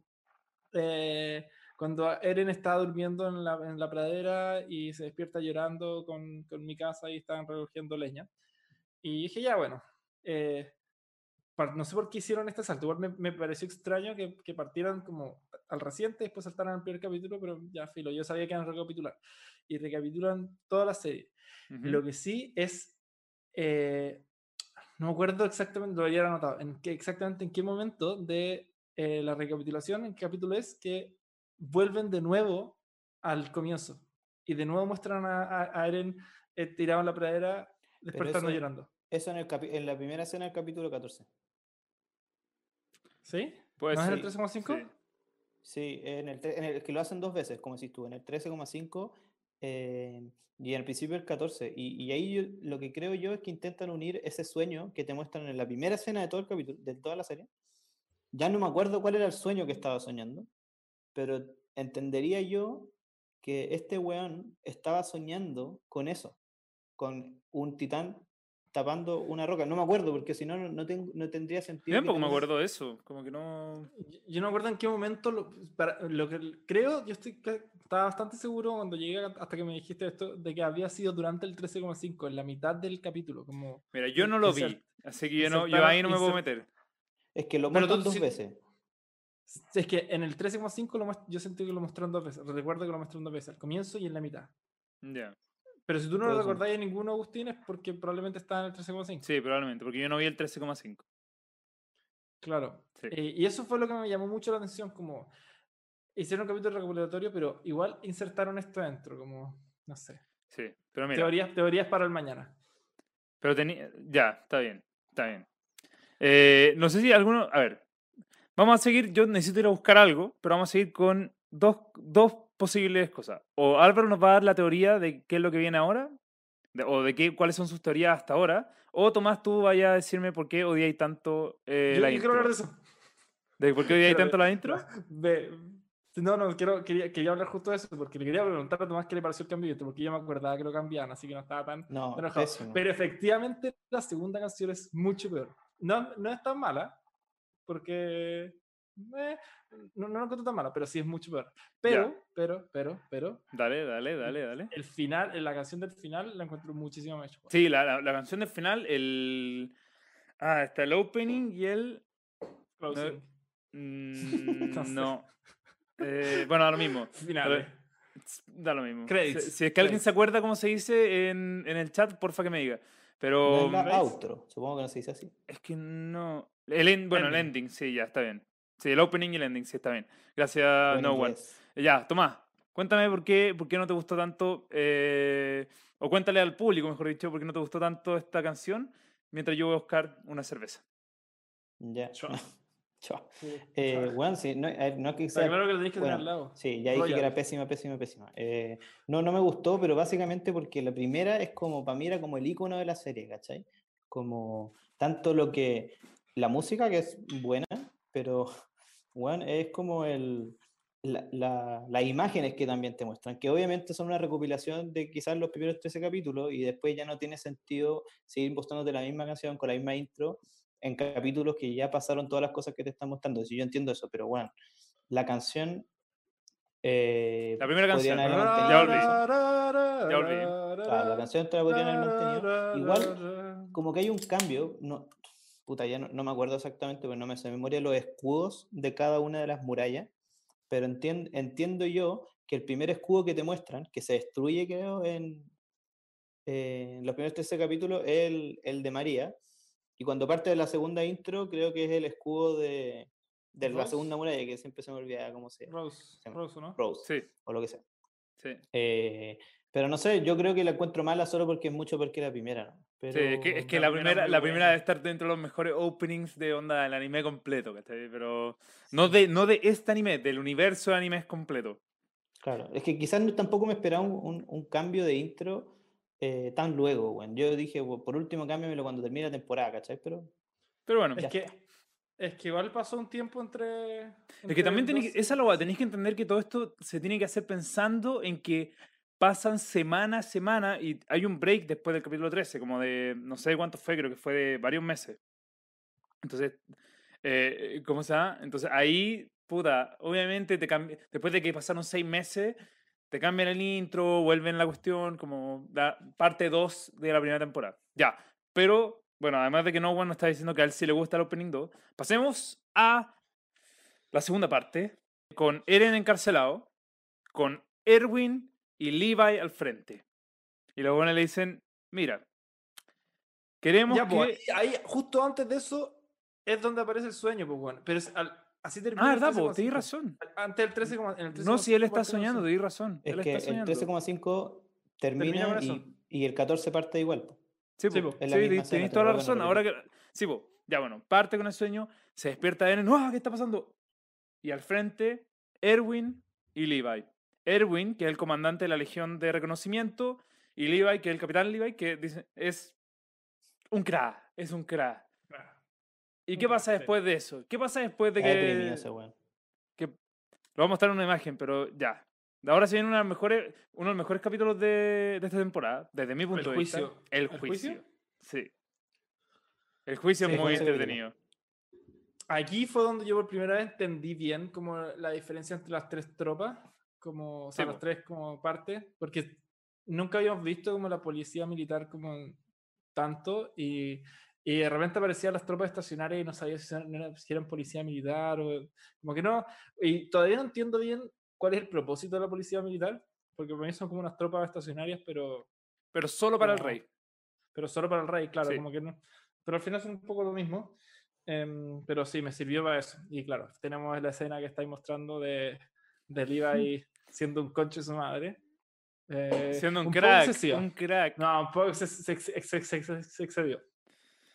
eh, cuando Eren está durmiendo en la, en la pradera y se despierta llorando con, con mi casa y están recogiendo leña. Y dije, ya, bueno, eh, no sé por qué hicieron este salto. Igual me, me pareció extraño que, que partieran como al reciente y después saltaran al primer capítulo, pero ya, filo, yo sabía que iban a recapitular. Y recapitulan toda la serie. Ujú. Lo que sí es, eh, no me acuerdo exactamente, lo había anotado, en qué, exactamente en qué momento de eh, la recapitulación, en qué capítulo es, que vuelven de nuevo al comienzo. Y de nuevo muestran a, a- a Eren eh, tirado en la pradera, despertando eso- llorando. Eso en, el capi- en la primera escena del capítulo 14. ¿Sí? Puede ¿No es en el ser, 3,5? sí. Sí, en el, en el que lo hacen dos veces, como decís tú, en el 13,5 eh, y en el principio el 14. Y, y ahí yo- lo que creo yo es que intentan unir ese sueño que te muestran en la primera escena de todo el capítulo, de toda la serie. Ya no me acuerdo cuál era el sueño que estaba soñando, pero entendería yo que este weón estaba soñando con eso, con un titán tapando una roca. No me acuerdo, porque si no, no, no ten- no tendría Yo sentido. que tampoco me acuerdo de eso. Como que no. Yo- Yo no me acuerdo en qué momento, lo, para- lo que creo, yo estoy, estaba bastante seguro cuando llegué hasta que me dijiste esto, de que había sido durante el 13,5, en la mitad del capítulo, como... Mira, yo no lo vi. Así que yo, no, yo ahí no me puedo meter. Es que lo muestran dos sí- veces. Es que en el 13,5 lo muest- yo sentí que lo mostraron dos veces, recuerdo que lo mostraron dos veces, al comienzo y en la mitad. Ya. Pero si tú no lo recordáis en ninguno, Agustín, es porque probablemente está en el 13,5. Sí, probablemente. Porque yo no vi el 13,5. Claro. Sí. Eh, y eso fue lo que me llamó mucho la atención, como hicieron un capítulo recopilatorio, pero igual insertaron esto dentro, como, no sé. Sí. Pero mira. Teorías, teorías para el mañana. Pero tenía. Ya, está bien. Está bien. Eh, no sé si alguno. A ver. Vamos a seguir. Yo necesito ir a buscar algo, pero vamos a seguir con dos, dos posibles cosas. O Álvaro nos va a dar la teoría de qué es lo que viene ahora, de- o de qué, cuáles son sus teorías hasta ahora, o Tomás, tú vayas a decirme por qué odiáis tanto eh, yo, la yo intro. quiero hablar de eso. ¿De por qué odiáis tanto la intro? no, no, quiero, quería, quería hablar justo de eso, porque le quería preguntar a Tomás qué le pareció el cambio de intro, porque yo me acordaba que lo cambiaban, así que no estaba tan No, enojado. pésimo. Pero efectivamente la segunda canción es mucho peor. No, no es tan mala, porque eh, no, no la encuentro tan mala, pero sí es mucho peor. Pero, pero, pero, pero, Dale, dale, dale, dale. el final, la canción del final la encuentro muchísimo mejor. Sí, la, la, la canción del final, el. Ah, está el opening y el. Closing. Mm, No no. Eh, bueno, da lo mismo. Finales. Da lo mismo. Si- Credits, Si, es que alguien se acuerda cómo se dice en, en el chat, porfa que me diga. No Pero es la ¿veis? outro, supongo que no se dice así. es que no. El en- bueno, el Ending. sí, ya está bien. Sí, el opening y el ending, sí, está bien. Gracias, No One. Ya, Tomás, cuéntame por qué, por qué no te gustó tanto, eh, o cuéntale al público, mejor dicho, por qué no te gustó tanto esta canción, mientras yo voy a buscar una cerveza. Ya. Chao. Sí, Eh, bueno, sí, no, eh, no es que sea claro que lo tenéis que tener bueno, al lado. Sí, ya dije que era Royal. pésima, pésima, pésima. Eh, no, no me gustó, pero básicamente porque la primera es como, para mí era como el icono de la serie, ¿cachai? Como tanto lo que, la música que es buena, pero, bueno, es como el, la- la- las imágenes que también te muestran, que obviamente son una recopilación de quizás los primeros 13 capítulos y después ya no tiene sentido seguir mostrándote la misma canción con la misma intro en capítulos que ya pasaron todas las cosas que te están mostrando. Si yo entiendo eso, pero bueno, la canción. eh, La primera canción, mantenido Ya quizás. Ya olvidé. Claro, la canción te la podrían haber mantenido. Igual, como que hay un cambio, no, puta, ya no, no me acuerdo exactamente, pero no me sé de memoria los escudos de cada una de las murallas, pero entien- entiendo yo que el primer escudo que te muestran, que se destruye, creo, en, eh, en los primeros 13 capítulos, es el, el de María, y cuando parte de la segunda intro, creo que es el escudo de, de la segunda muralla, que siempre se me olvida cómo se llama, Rose, Se llama Rose, ¿no? Rose, Sí, o lo que sea. sí. Eh, pero no sé, yo creo que la encuentro mala solo porque es mucho porque la primera, ¿no? Pero, Sí, es que, es que la la, primera primera, la primera debe estar dentro de los mejores openings de onda del anime completo, ¿cachai? Pero no de, no de este anime, del universo de animes completo. Claro, es que quizás no, tampoco me esperaba un, un- un cambio de intro eh, tan luego, weón. Yo dije, "Bu- por último, cámbiamelo cuando termine la temporada, ¿cachai? Pero Pero bueno, Es que, está. es que igual pasó un tiempo entre. es que entre también tenéis esa hueá, tenéis que entender que todo esto se tiene que hacer pensando en que pasan semana a semana y hay un break después del capítulo 13, como de, no sé cuánto fue, creo que fue de varios meses. Entonces, eh, ¿cómo se llama? Entonces ahí, puta, obviamente te después de que pasaron seis meses, te cambian el intro, vuelven la cuestión, como la parte 2 de la primera temporada. Ya, pero, bueno, además de que No One nos está diciendo que a él sí le gusta el Opening 2, pasemos a la segunda parte, con Eren encarcelado, con Erwin y Levi al frente. Y luego le dicen, mira, queremos Ya, pues, que... ahí, ahí, justo antes de eso, es donde aparece el sueño, pues bueno. Pero es al- así termina. Ah, verdad, po, 13,5. tenés razón. Antes del 13, en el No, si él 13,5 está soñando, tenés razón. es él que está el soñando. 13,5 Termina termina y, y el 14 parte igual. po. Sí, Sí, po, tenés te toda la razón. Ahora que... Sí, po. ya bueno, parte con el sueño, se despierta Eren, ¡ah! ¿Qué está pasando? Y al frente, Erwin y Levi. Erwin, que es el comandante de la Legión de Reconocimiento, y Levi, que es el capitán Levi, que dice, es un crack, es un crack. ¿Y qué pasa después de eso? ¿Qué pasa después de que... ese que lo vamos a mostrar en una imagen, pero ya. Ahora se viene una de las mejores, uno de los mejores capítulos de, de esta temporada, desde mi punto de juicio. vista. El ¿El juicio. juicio? Sí. El juicio Sí, es muy entretenido. Aquí fue donde yo por primera vez entendí bien como la diferencia entre las tres tropas, como, o sea, Sí, las tres como partes, porque nunca habíamos visto como la policía militar como tanto y, y de repente aparecían las tropas estacionarias y no sabía si eran, si eran policía militar o como que no, y todavía no entiendo bien cuál es el propósito de la policía militar, porque para mí son como unas tropas estacionarias, pero Pero solo para el Como- rey. pero solo para el rey, claro, Sí. como que no. Pero al final son un poco lo mismo. em, pero sí, me sirvió para eso. Y claro, tenemos la escena que estáis mostrando de, de Levi siendo un conche su madre. eh, Siendo un, poco crack. Un crack. No, un poco se- se- se- se excedió.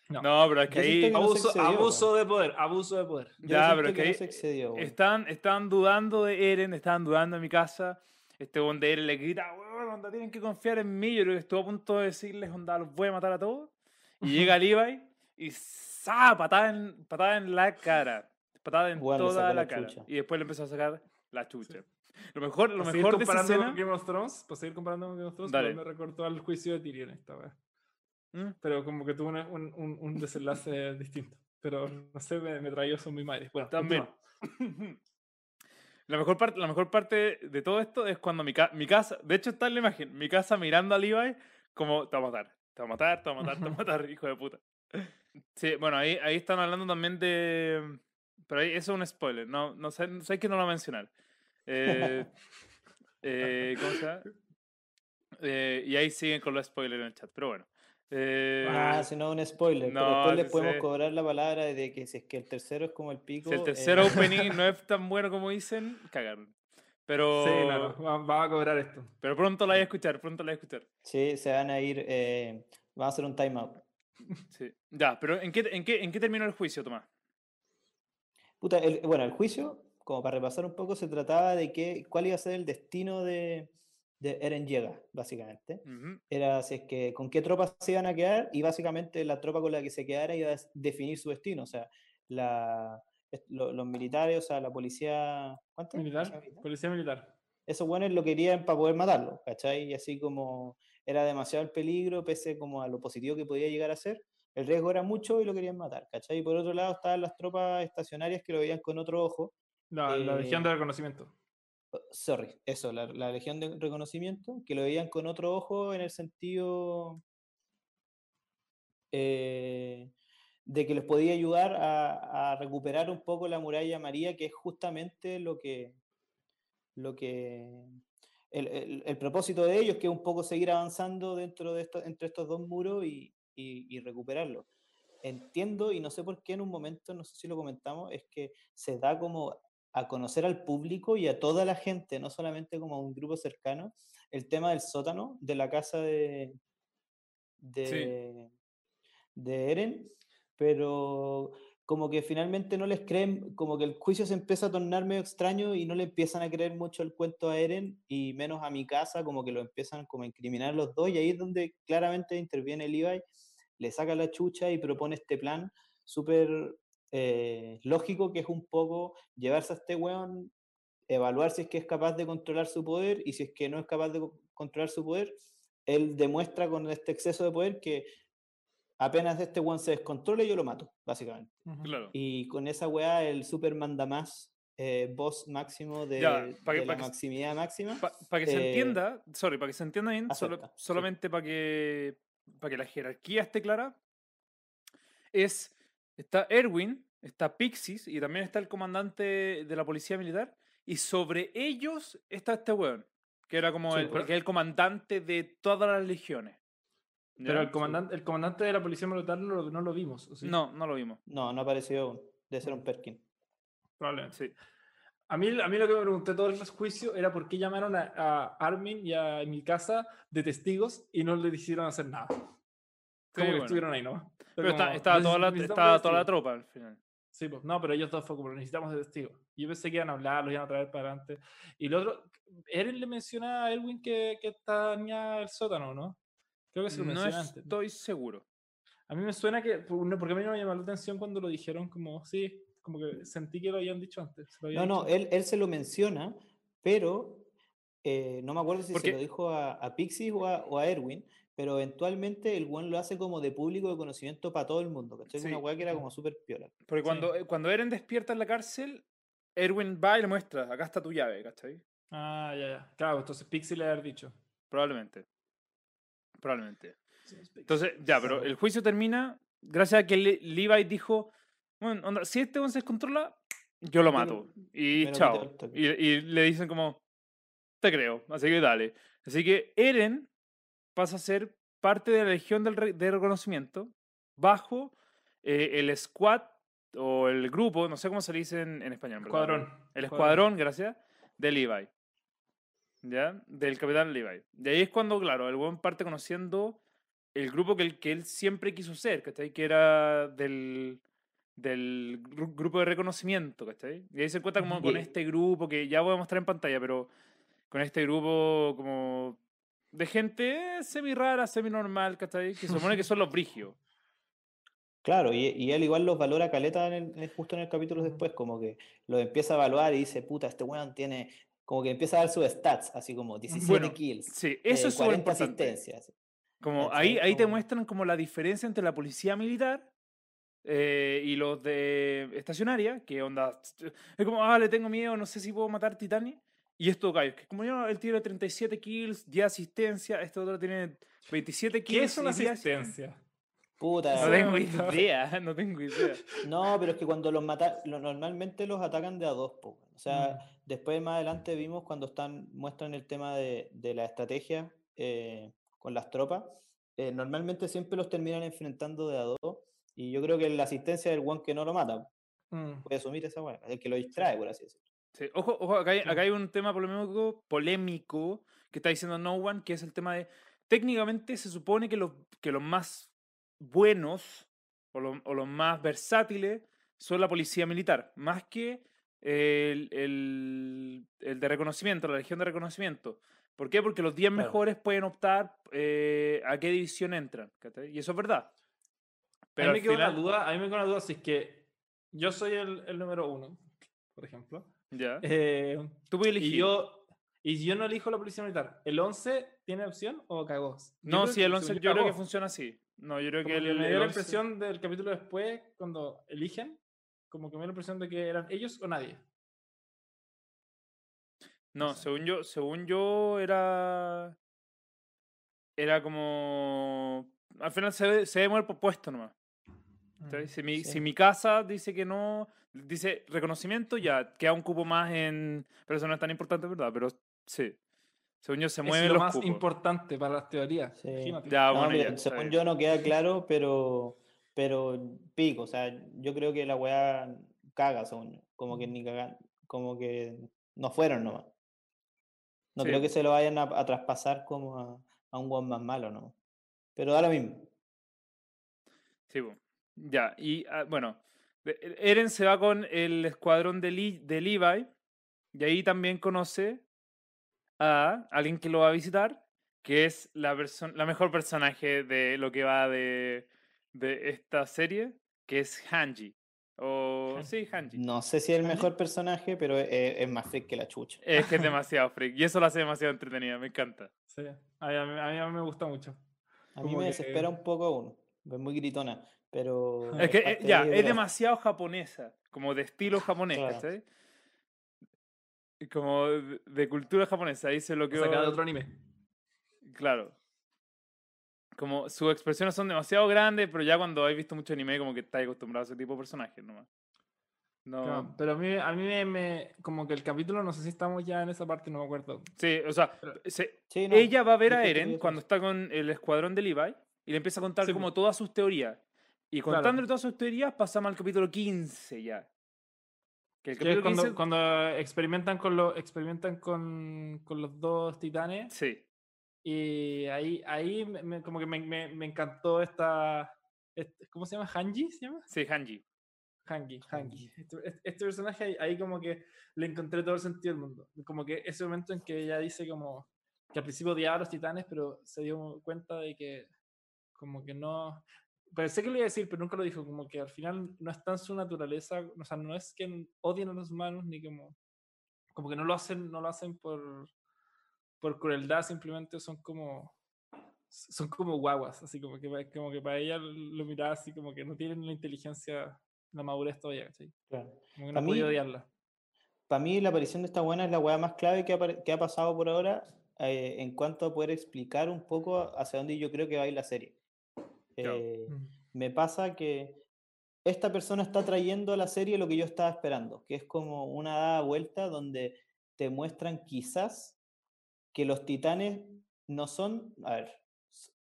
No. pero es que ahí. que no Abuso, excedió, abuso de poder, abuso de poder. Yo Ya, pero es que que no se excedió. Están, están dudando de Eren, estaban dudando en mi casa. Este weón de Eren le grita, weón, onda, tienen que confiar en mí. Yo creo que estuvo a punto de decirles, onda, los voy a matar a todos. Y llega Levi y ¡sa! Patada en, patada en la cara. Patada en le toda la, la cara. chucha. Y después le empezó a sacar la chucha. Lo mejor, lo mejor de esa comparando escena... con Game of Thrones, para seguir comparando con Game of Thrones, me recortó al juicio de Tyrion esta vez. ¿Mm? Pero como que tuvo una- un, un, un desenlace distinto. Pero no sé, me, me trayó eso muy madre. Bueno, También. La mejor, parte, la mejor parte de todo esto es cuando mi, ca- mi casa, de hecho está en la imagen, mi casa mirando a Levi como, te va a matar, te va a matar, te va a matar, te va a matar, hijo de puta. Sí, bueno, ahí, ahí están hablando también de... Pero ahí, eso es un spoiler, no, no sé, sé que no lo voy a mencionar. Eh, eh, ¿Cómo se llama? Eh, y ahí siguen con los spoilers en el chat, pero bueno. Eh, Ah, si no, un spoiler. no, pero después les sí podemos sé. cobrar la palabra de que si es que el tercero es como el pico. si el eh, tercer opening no es tan bueno como dicen, cagaron. Pero, Sí, claro, va, va a cobrar esto. pero pronto la voy a escuchar, pronto la voy a escuchar. Sí, se van a ir. Eh, van a hacer un timeout. Sí. Ya, pero ¿en qué, en, qué, ¿en qué terminó el juicio, Tomás? Puta, el- bueno, el juicio, como para repasar un poco, se trataba de que, cuál iba a ser el destino de, de Eren Llega, básicamente. Ujú. Era si es que con qué tropas se iban a quedar y básicamente la tropa con la que se quedara iba a definir su destino. O sea, la, lo- los militares, o sea, la policía. ¿Cuánto? Militar, policía militar. Esos buenos lo querían para poder matarlo, ¿cachai? Y así como era demasiado el peligro, pese como a lo positivo que podía llegar a ser, el riesgo era mucho y lo querían matar, ¿cachai? Y por otro lado estaban las tropas estacionarias que lo veían con otro ojo. La, la legión Eh, de reconocimiento. Oh, Sorry, eso, la, la Legión de Reconocimiento, que lo veían con otro ojo en el sentido eh, de que les podía ayudar a, recuperar un poco la muralla María, que es justamente lo que, lo que el, el- el propósito de ellos, que es un poco seguir avanzando dentro de esto, entre estos dos muros y, y, y recuperarlo. Entiendo, y no sé por qué en un momento, no sé si lo comentamos, es que se da como a conocer al público y a toda la gente, no solamente como a un grupo cercano, el tema del sótano de la casa de, de, de Eren, pero como que finalmente no les creen, como que el juicio se empieza a tornar medio extraño y no le empiezan a creer mucho el cuento a Eren y menos a mi casa, como que lo empiezan como a incriminar los dos y ahí es donde claramente interviene Levi, le saca la chucha y propone este plan súper eh, lógico que es un poco llevarse a este weón, evaluar si es que es capaz de controlar su poder y si es que no es capaz de co- controlar su poder, él demuestra con este exceso de poder que apenas este weón se descontrole yo lo mato, básicamente. Claro. Y con esa weá, el super manda más eh, boss máximo de, Ya, pa' que- de pa' la que- maximidad máxima. Para que se Eh, entienda, sorry, para que se entienda bien, solo- sí. solamente para que, para que la jerarquía esté clara, es, está Erwin, está Pixis y también está el comandante de la policía militar, y sobre ellos está este weón, que era como Sí, el, pero- que es el comandante de todas las legiones. Pero el comandante, el comandante de la policía militar no lo, no lo vimos. ¿o sí? No, no lo vimos. No, no apareció aún. Debe ser un Perkin. Probablemente. Sí. A mí, a mí lo que me pregunté todo el juicio era por qué llamaron a, a Armin y a mi casa de testigos y no le hicieron hacer nada. Como que bueno. estuvieron ahí, ¿no? Pero está- estaba, toda la, estaba toda la tropa al final. Sí, pues, no, pero ellos dos fue como necesitamos de testigos. Yo pensé que iban a hablar, los iban a traer para adelante. Y lo otro, Eren le menciona a Elwin que, que tenía el sótano, ¿no? Creo que se lo No menciona antes. estoy seguro. A mí me suena que, por- no, porque a mí no me llamó la atención cuando lo dijeron, como, sí, como que sentí que lo habían dicho antes. se lo había No, no, dicho. él, él se lo menciona, pero eh, no me acuerdo si Porque- se lo dijo a, a Pixie o a, o a Erwin, pero eventualmente el one lo hace como de público de conocimiento para todo el mundo, ¿cachai? Sí. Una weá que era como súper piola. Porque Sí. cuando, eh, cuando Eren despierta en la cárcel, Erwin va y le muestra, acá está tu llave, ¿cachai? Ah, ya, ya. Claro, entonces Pixie le había dicho. Probablemente. Probablemente. Entonces, ya, pero el juicio termina gracias a que Le- Levi dijo, bueno, onda, si este one se descontrola, yo lo mato. Y chao. Y, y le dicen como, te creo, así que dale. Así que Eren pasa a ser parte de la Legión del de Reconocimiento bajo eh, el squad o el grupo, no sé cómo se le dice en, en español. verdad, Escuadrón. el escuadrón, gracias, de Levi. ¿Ya? Del capitán Levi. De ahí es cuando, claro, el buen parte conociendo el grupo que él, que él siempre quiso ser, ¿cachai? Que era del, del gru- grupo de reconocimiento, ¿cachai? Y ahí se encuentra como con este grupo que ya voy a mostrar en pantalla, pero con este grupo como de gente semi rara, semi normal, ¿cachai? Que se supone que son los brigios. Claro, y, y él igual los valora caleta en el- justo en el capítulo después, como que los empieza a evaluar y dice, puta, este weón tiene, como que empieza a dar sus stats, así como 17 Bueno, kills, Sí, eh, eso es súper 40 importante. asistencias. Como ¿cachai? ahí, ahí te Como- muestran como la diferencia entre la policía militar eh, y los de estacionaria, que onda, es como, ah, le tengo miedo, no sé si puedo matar Titani. Y esto, gallos, que como yo, él tiene 37 kills, 10 asistencia, este otro tiene 27 kills. ¿Qué es una y 10 asistencia? Puta, No tengo idea, no tengo idea. No, pero es que cuando los mata, lo- normalmente los atacan de a dos, po. O sea, Mm. después más adelante vimos cuando están, muestran el tema de, de la estrategia eh, con las tropas, eh, normalmente siempre los terminan enfrentando de a dos, y yo creo que la asistencia del one que no lo mata, Mm. puede asumir esa weá, el que lo distrae, por así decirlo. Sí, Ojo, ojo, acá hay, Sí. acá hay un tema polémico, polémico que está diciendo No One, que es el tema de, técnicamente se supone que los, que los más buenos o, lo- o los más versátiles son la policía militar, más que el, el- el de reconocimiento, la legión de reconocimiento. ¿Por qué? Porque los 10 Claro. mejores pueden optar eh, a qué división entran. Y eso es verdad. Pero a mí me queda final, una duda, a mí me queda una duda si es que yo soy el, el número uno, por ejemplo, ya. eh, Tú puedes elegir. y yo y yo no elijo la policía militar, ¿el 11 tiene opción o cagó? No, creo si el 11 según yo creo que funciona así. No, yo creo Como que el, me dio la 11 impresión del capítulo después, cuando eligen, como que me dio la impresión de que eran ellos o nadie. No, sé. según yo, según yo era. Era como. Al final se, se debe mover por puesto nomás. Mm. Si, mi, si sí. mi casa dice que no, dice reconocimiento, ya queda un cupo más en. Pero eso no es tan importante, ¿verdad? Pero sí. Según yo se Es mueven lo los más cupos. importante para las teorías. Sí. imagínate. Ya, No, bueno, mira, ya, está según yo no queda claro, pero, pero pico, o sea, yo creo que la weá caga, según yo, como que ni cagan, como que no fueron nomás. No Sí. creo que se lo vayan a, a traspasar como a, a un one más malo, ¿no? Pero da lo mismo. Sí, ya. Y ah, bueno, Eren se va con el escuadrón de, Li- de Levi y ahí también conoce a alguien que lo va a visitar, que es la, perso- la mejor personaje de lo que va de, de esta serie, que es Hanji. O sí, Hanji. No sé si es el mejor personaje, pero es, es más freak que la chucha. Es que es demasiado freak y eso lo hace demasiado entretenida, me encanta. Sí. A mí, a mí- a mí- a mí me gusta mucho. A mí Como me que- desespera un poco uno. Es muy gritona, pero... Es que eh, parte ya, es demasiado japonesa, como de estilo japonés, Claro. ¿cachai? Y Como de, cultura japonesa, ahí se lo que Sacada de otro anime. Claro. Como sus expresiones son demasiado grandes, pero ya cuando has visto mucho anime, como que estás acostumbrado a ese tipo de personajes nomás. No. Claro, pero a mí, a mí me, me- Como que el capítulo, no sé si estamos ya en esa parte, no me acuerdo. Sí, o sea, Pero- se- Sí, no, ella va a ver a Eren cuando es. está con el escuadrón de Levi y le empieza a contar Sí, como todas sus teorías. Y Claro. contándole todas sus teorías, pasamos al capítulo 15 ya. Que el capítulo cuando, 15 cuando experimentan, con, los experimentan con, con los dos titanes. Sí, Y ahí, ahí me- como que me, me- me encantó esta, este- ¿Cómo se llama? ¿Hanji? ¿Se llama? sí, Hanji. Hangi, Hangi. Este, este- este personaje ahí, ahí como que le encontré todo el sentido del mundo. Como que ese momento en que ella dice como que al principio odiaba a los titanes, pero se dio cuenta de que como que no... Pensé que lo iba a decir, pero nunca lo dijo. Como que al final no está en su naturaleza. O sea, no es que odien a los humanos ni como... Como que no lo hacen, no lo hacen por, por crueldad, simplemente son como... Son como guaguas, así como que, como que para ella lo miraba así como que no tienen la inteligencia, la madurez todavía, ¿cachai? Claro. Como que no podía odiarla. Para mí la aparición de esta buena es la weá más clave que ha, que ha pasado por ahora eh, en cuanto a poder explicar un poco hacia dónde yo creo que va a ir la serie. Eh, Mm. me pasa que esta persona está trayendo a la serie lo que yo estaba esperando, que es como una dada vuelta donde te muestran quizás que los titanes no son, a ver, s-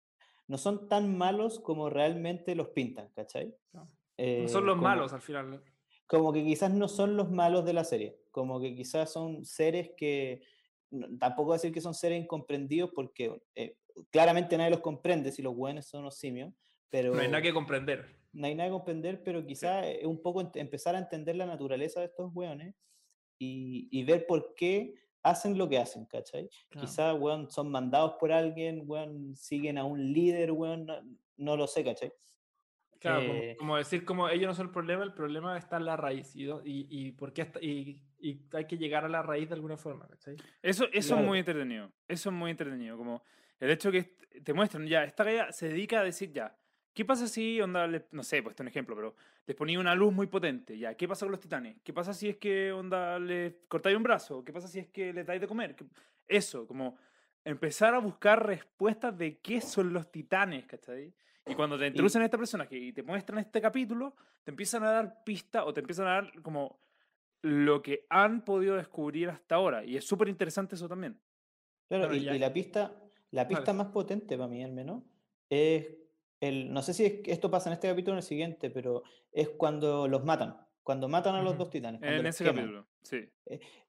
no son tan malos como realmente los pintan, ¿cachai? Eh, No son los como- malos al final. como que quizás no son los malos de la serie, como que quizás son seres que, tampoco decir que son seres incomprendidos porque eh, claramente nadie los comprende si los buenos son los simios, pero No hay nada que comprender. no hay nada que comprender, pero quizás es un poco empezar a entender la naturaleza de estos weones y, y ver por qué hacen lo que hacen, ¿cachai? Claro. Quizás, weón, son mandados por alguien, weón, siguen a un líder, weón, no, no lo sé, ¿cachai? Claro, como- Eh, como, decir, como ellos no son el problema, el problema está en la raíz. Y, y, y, por qué está- y, y hay que llegar a la raíz de alguna forma, ¿cachai? Eso, eso Claro. es muy entretenido. Eso es muy entretenido. Como el hecho que te muestran, ya, esta galla se dedica a decir, ya, ¿qué pasa si, onda, le- no sé, pues un ejemplo, pero les ponía una luz muy potente, ya, ¿qué pasa con los titanes? ¿Qué pasa si es que, onda, le cortáis un brazo? ¿Qué pasa si es que le dais de comer? ¿Qué- Eso, como empezar a buscar respuestas de qué son los titanes, ¿cachai? Y cuando te introducen a este personaje y te muestran este capítulo, te empiezan a dar pistas o te empiezan a dar como lo que han podido descubrir hasta ahora. Y es súper interesante eso también. Claro, Claro, y, ya- y la pista, la Vale. pista más potente para mí al menos es el, no sé si es esto pasa en este capítulo o en el siguiente, pero es cuando los matan, cuando matan a los Ujú. dos titanes. En ese queman. capítulo, sí.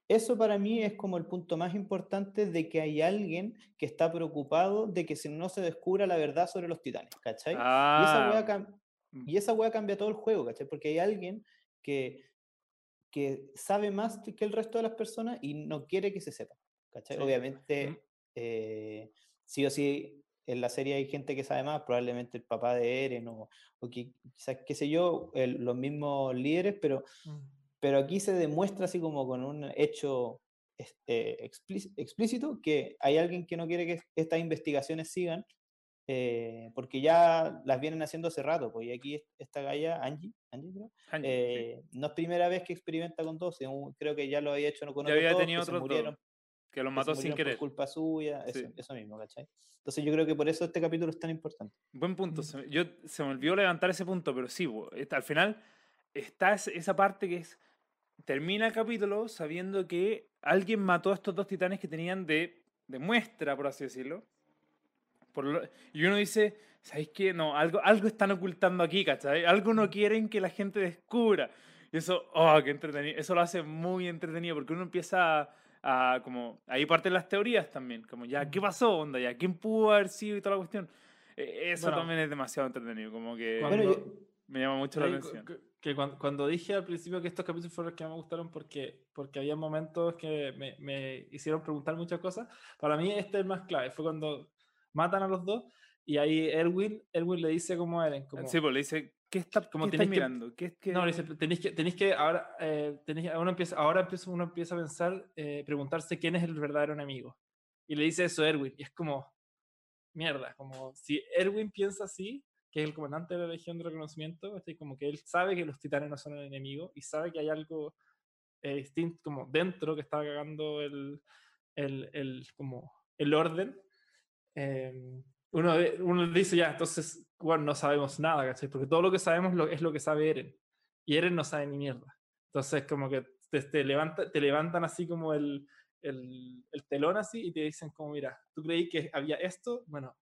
Eso para mí es como el punto más importante de que hay alguien que está preocupado de que si no se descubra la verdad sobre los titanes, ¿cachai? Y esa Ah, mm. y esa wea cambia todo el juego, ¿cachai? Porque hay alguien que, que sabe más que el resto de las personas y no quiere que se sepa, ¿cachai? Sí. Obviamente, Mm. eh, sí o sí, en la serie hay gente que sabe más, probablemente el papá de Eren o, o que, quizás, qué sé yo, el- los mismos líderes, pero, pero aquí se demuestra así como con un hecho eh, explí- explícito que hay alguien que no quiere que estas investigaciones sigan eh, porque ya las vienen haciendo hace rato, pues y aquí es- esta galla, Angie, Angie creo, sí. eh, no es primera vez que experimenta con dos, creo que ya lo había hecho con Ya otros había tenido murieron, que los que mató sin murieron querer. por culpa suya, eso, Sí. eso mismo, ¿cachai? Entonces yo creo que por eso este capítulo es tan importante. Buen punto. Mm. Se me, yo, se me olvidó levantar ese punto, pero sí, al final está esa parte que es. Termina el capítulo sabiendo que alguien mató a estos dos titanes que tenían de, de muestra, por así decirlo. Por lo- y uno dice, ¿sabéis qué? No, algo, algo están ocultando aquí, ¿cachai? Algo no quieren que la gente descubra. Y eso, oh, qué entretenido. Eso lo hace muy entretenido porque uno empieza a, a como, ahí parten las teorías también, como ya, ¿qué pasó? Onda, ya, ¿quién pudo haber sido y toda la cuestión? Eh, Eso Bueno, también es demasiado entretenido, como que Cuando- yo- me llama mucho la atención. que- que cuando, cuando dije al principio que estos capítulos fueron los que más me gustaron porque, porque había momentos que me, me hicieron preguntar muchas cosas, para mí este es el más clave. Fue cuando matan a los dos y ahí Erwin, Erwin le dice cómo eran. Como, Sí, pues le dice, ¿qué está, Como qué estás que- mirando? ¿Qué, qué- No, dice, tenéis que, tenéis que, ahora, eh, tenéis, uno empieza, ahora empieza, uno empieza a pensar, eh, preguntarse quién es el verdadero enemigo. Y le dice eso a Erwin, y es como, mierda, como si Erwin piensa así, que es el comandante de la Legión de Reconocimiento, ¿cachai? como que él sabe que los titanes no son el enemigo, y sabe que hay algo eh, distinto, como dentro, que está cagando el, el, el, como el orden. eh, uno, uno dice ya, entonces, bueno, no sabemos nada, ¿cachai? Porque todo lo que sabemos lo- es lo que sabe Eren. Y Eren no sabe ni mierda. Entonces, como que te, te levanta, te levantan así como el, el, el telón así y te dicen como, mira, tú creí que había esto, bueno,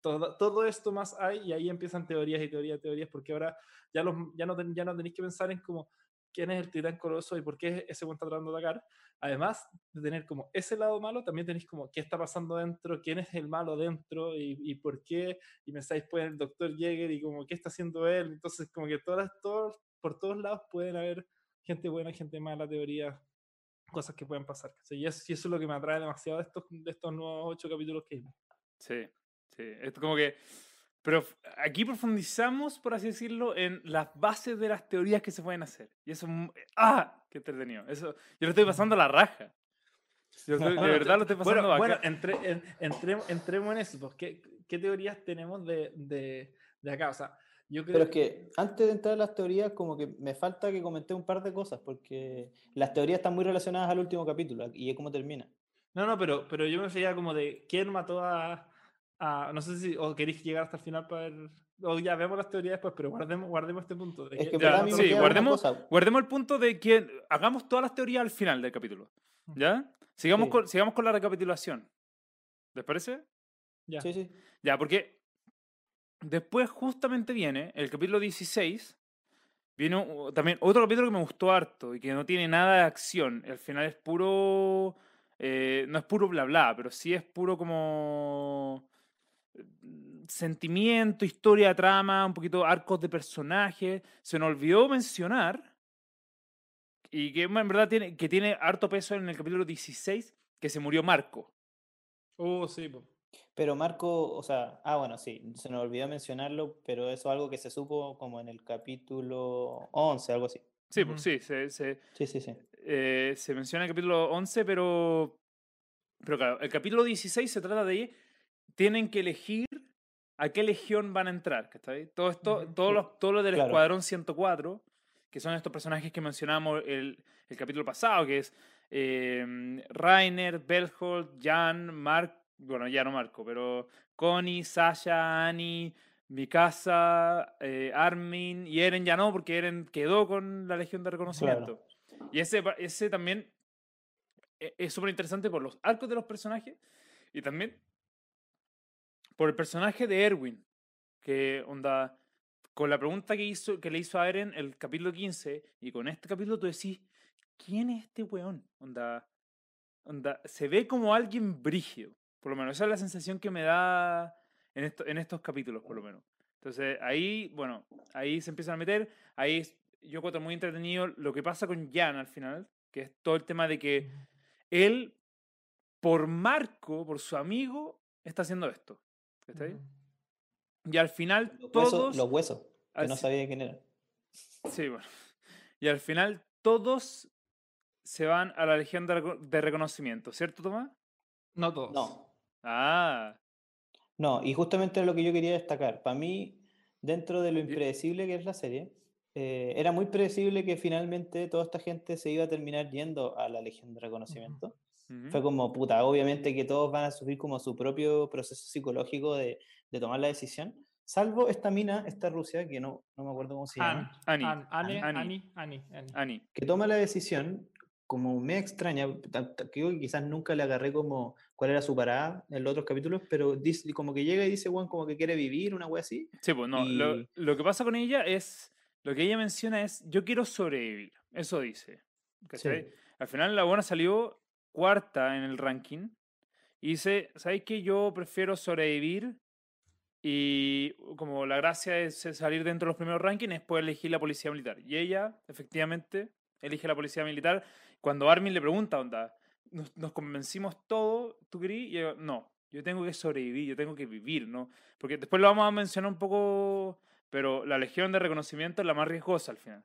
todo, todo esto más hay y ahí empiezan teorías y teorías y teorías porque ahora ya, los, ya, no, ya no tenéis que pensar en como quién es el titán coloso y por qué ese buen está tratando de atacar. Además de tener como ese lado malo, también tenéis como qué está pasando dentro, quién es el malo dentro y, y por qué. Y pensáis pues el doctor Jäger y como qué está haciendo él. Entonces como que todas, todos, por todos lados pueden haber gente buena, gente mala, teorías, cosas que pueden pasar. Y eso, y eso es lo que me atrae demasiado de estos, de estos nuevos ocho capítulos que vimos. Sí, sí. Es como que. Pero aquí profundizamos, por así decirlo, en las bases de las teorías que se pueden hacer. Y eso. es mu- ¡Ah! ¡Qué entretenido! Eso, yo lo estoy pasando a la raja. Yo estoy- de Bueno, verdad lo estoy pasando Bueno, bueno bacán. entre- en- entremos, entremos en eso. Pues, ¿qué, ¿Qué teorías tenemos de, de, de acá? O sea, yo creo Pero es que antes de entrar a las teorías, como que me falta que comenté un par de cosas, porque las teorías están muy relacionadas al último capítulo y es cómo termina. No, no, pero, pero yo me refería como de quién mató a, a- No sé si o queréis llegar hasta el final para ver. O ya vemos las teorías después, pero guardemos, guardemos este punto. de Es que- Ya, sí, guardemos- cosa. Guardemos el punto de que hagamos todas las teorías al final del capítulo. ¿Ya? Sigamos, Sí. con, sigamos con la recapitulación. ¿Les parece? ya. Sí, sí. Ya, porque después justamente viene el capítulo 16. Viene también otro capítulo que me gustó harto y que no tiene nada de acción. Al final es puro. eh, no es puro bla bla, pero sí es puro como. Mm, Sentimiento, historia, trama, un poquito arcos de personajes. Se nos olvidó mencionar. Y que en verdad tiene, que tiene harto peso en el capítulo 16, que se murió Marco. Oh, sí. Pero Marco, o sea, ah, bueno, sí, se nos olvidó mencionarlo, pero eso es algo que se supo como en el capítulo 11, algo así. Sí, pues sí, se, se, Sí, sí, sí. eh, se menciona el capítulo 11, pero, pero claro, el capítulo 16 se trata de tienen que elegir a qué legión van a entrar, ¿cachai? Todo esto, todos los, todo lo del Claro. Escuadrón 104, que son estos personajes que mencionamos el, el capítulo pasado, que es eh, Rainer, Belholt, Jan, Mark, bueno, ya no Marco, pero Connie, Sasha, Annie, Mikasa, eh, Armin y Eren ya no, porque Eren quedó con la Legión de Reconocimiento. Y ese, ese también e- es súper interesante por los arcos de los personajes y también por el personaje de Erwin, que onda, con la pregunta que, hizo, que le hizo a Eren el capítulo 15 y con este capítulo tú decís, ¿quién es este weón? Onda, onda, se ve como alguien brígido, por lo menos esa es la sensación que me da en, esto, en estos capítulos, por lo menos. Entonces ahí, bueno, ahí se empiezan a meter, ahí yo encuentro muy entretenido lo que pasa con Jan al final, que es todo el tema de que él, por Marco, por su amigo, está haciendo esto. Ujú. Y al final Los todos... huesos, los huesos, que no sabía quién era. Sí, bueno. Y al final todos se van a la Legión de, de Reconocimiento, ¿cierto, Tomás? No todos. No, Ah, no, y justamente lo que yo quería destacar. Para mí, dentro de lo impredecible que es la serie, eh, era muy predecible que finalmente toda esta gente se iba a terminar yendo a la Legión de Reconocimiento. Ujú. Fue como, puta, obviamente que todos van a sufrir como su propio proceso psicológico de, de tomar la decisión, salvo esta mina, esta Rusia, que no, no me acuerdo cómo se llama, Annie. Annie. Annie. Annie. Annie. Annie. Annie. Ani. que toma la decisión como me extraña, que quizás nunca le agarré como cuál era su parada en los otros capítulos, pero dice, como que llega y dice, Juan, como que quiere vivir, una wea así. Sí, pues no, lo, Y- lo que pasa con ella es, lo que ella menciona es, yo quiero sobrevivir, eso dice. Sí. Al final la buena salió cuarta en el ranking y dice, ¿sabes qué? Yo prefiero sobrevivir Y como la gracia es salir dentro de los primeros rankings, es poder elegir la policía militar. Y ella, efectivamente, elige la policía militar. Cuando Armin le pregunta, onda, nos, nos convencimos todo, ¿tú querías? Y ella, no, yo tengo que sobrevivir, yo tengo que vivir, ¿no? Porque después lo vamos a mencionar un poco, pero la legión de reconocimiento es la más riesgosa al final.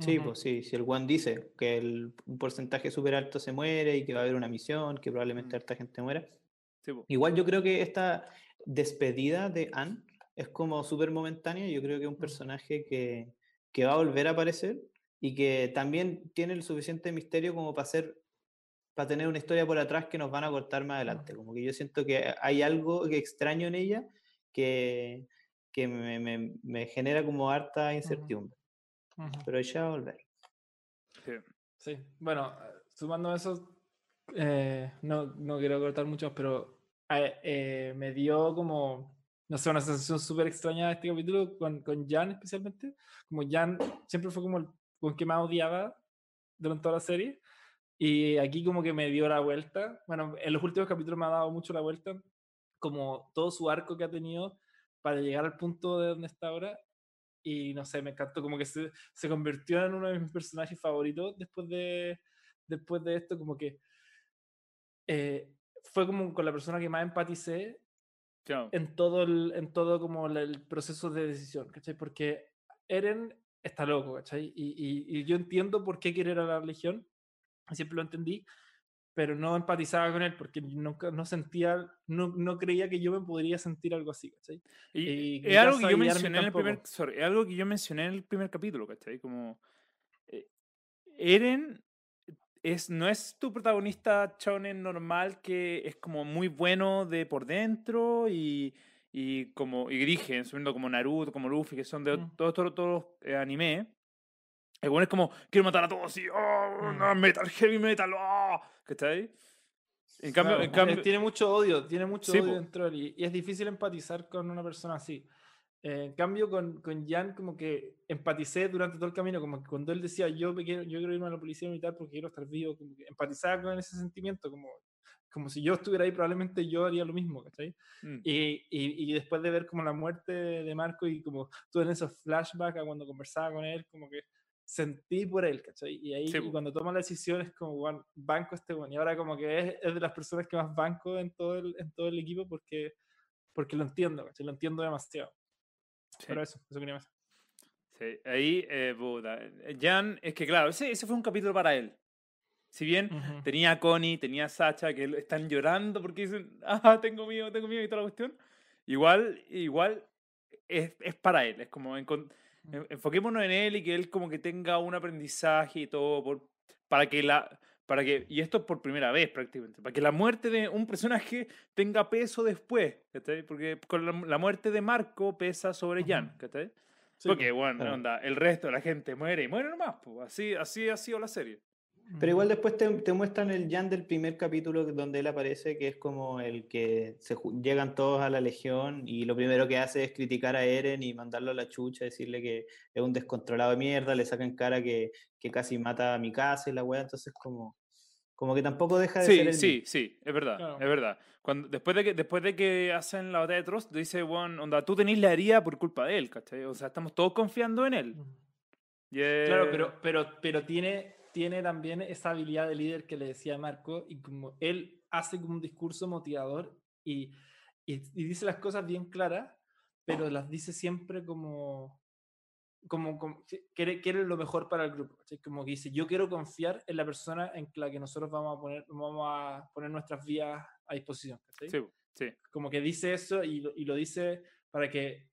Sí, Ujú. pues sí, si el One dice que el, un porcentaje súper alto se muere y que va a haber una misión, que probablemente Mm. harta gente muera. Sí, po. Igual yo creo que esta despedida de Anne es como súper momentánea. Yo creo que es un personaje que, que va a volver a aparecer y que también tiene el suficiente misterio como para hacer para tener una historia por atrás que nos van a cortar más adelante. Como que yo siento que hay algo extraño en ella que, que me, me- me genera como harta incertidumbre. Pero ella va a volver. Sí. Sí, bueno, sumando eso, eh, no, no quiero cortar mucho, pero eh, eh, me dio como, no sé, una sensación súper extraña de este capítulo con, con Jan especialmente. Como Jan siempre fue como el con que más odiaba durante toda la serie. Y aquí como que me dio la vuelta. Bueno, en los últimos capítulos me ha dado mucho la vuelta. Como todo su arco que ha tenido para llegar al punto de donde está ahora. Y no sé, me encantó. Como que se, se convirtió en uno de mis personajes favoritos después de, después de esto. Como que eh, fue como con la persona que más empaticé en todo el, en todo como el proceso de decisión, ¿cachai? Porque Eren está loco, ¿cachai? Y, y- y yo entiendo por qué quiere ir a la Legión, siempre lo entendí, pero no empatizaba con él porque nunca, no sentía, no, no creía que yo me podría sentir algo así, ¿cachai? Y es algo que yo mencioné en el primer, sorry, es algo que yo mencioné en el primer capítulo, ¿cachai? Como eh, Eren es, no es tu protagonista shonen normal que es como muy bueno de por dentro y, y como y dirige, subiendo como Naruto, como Luffy, que son de Mm. todos todos todos eh, anime. El bueno es como, quiero matar a todos y, oh, Mm. no, metal, heavy metal, oh, ¿cachai? En cambio, Claro, en eh, cambio, tiene mucho odio, tiene mucho Sí, odio dentro de él y, es difícil empatizar con una persona así. Eh, en cambio, con, con Jan, como que empaticé durante todo el camino, como que cuando él decía yo, me quiero, yo quiero irme a la policía militar porque quiero estar vivo, como que empatizaba con ese sentimiento, como, como si yo estuviera ahí, probablemente yo haría lo mismo, ¿cachai? mm, Y, y, y después de ver como la muerte de Marco y como en esos flashbacks a cuando conversaba con él, como que sentí por él, ¿cachai? Y ahí Sí, y cuando toma la decisión es como, "Guau, banco este bueno. Y ahora como que es, es de las personas que más banco en todo el, en todo el equipo porque, porque lo entiendo, ¿cachai? Lo entiendo demasiado. sí. Pero eso, eso quería decir. Sí, ahí, eh, puta, eh, Jan, es que claro, ese, ese fue un capítulo para él. Si bien Ujú. tenía a Connie, tenía a Sacha, que están llorando porque dicen, ah, tengo miedo, tengo miedo y toda la cuestión, igual, igual es, es para él, es como, en- enfoquémonos en él y que él como que tenga un aprendizaje y todo, por, para que la... Para que, y esto es por primera vez prácticamente, para que la muerte de un personaje tenga peso después, ¿cachai? Porque con la, la muerte de Marco pesa sobre Jan. Sí, Porque, po. bueno, claro. onda, el resto de la gente muere y muere nomás, pues. Así, así ha sido la serie. Pero igual después te, te muestran el Jan del primer capítulo donde él aparece, que es como el que se llegan todos a la Legión y lo primero que hace es criticar a Eren y mandarlo a la chucha, decirle que es un descontrolado de mierda, le sacan cara que, que casi mata a mi casa y la weá, entonces como, como que tampoco deja de ser Sí, el sí, sí, es verdad, Claro. es verdad. Cuando, después, de que, después de que hacen la batalla de Trost, dice, bueno, onda, tú tenés la herida por culpa de él, ¿cachai? O sea, estamos todos confiando en él. Claro, pero, pero, pero tiene, tiene también esa habilidad de líder que le decía Marco y como él hace como un discurso motivador y, y, y dice las cosas bien claras, pero las dice siempre como, como, como quiere, quiere lo mejor para el grupo. ¿cachai? Como que dice, yo quiero confiar en la persona en la que nosotros vamos a poner, vamos a poner nuestras vías a disposición. ¿cachai? Sí, sí, Como que dice eso y, lo- y lo dice para que,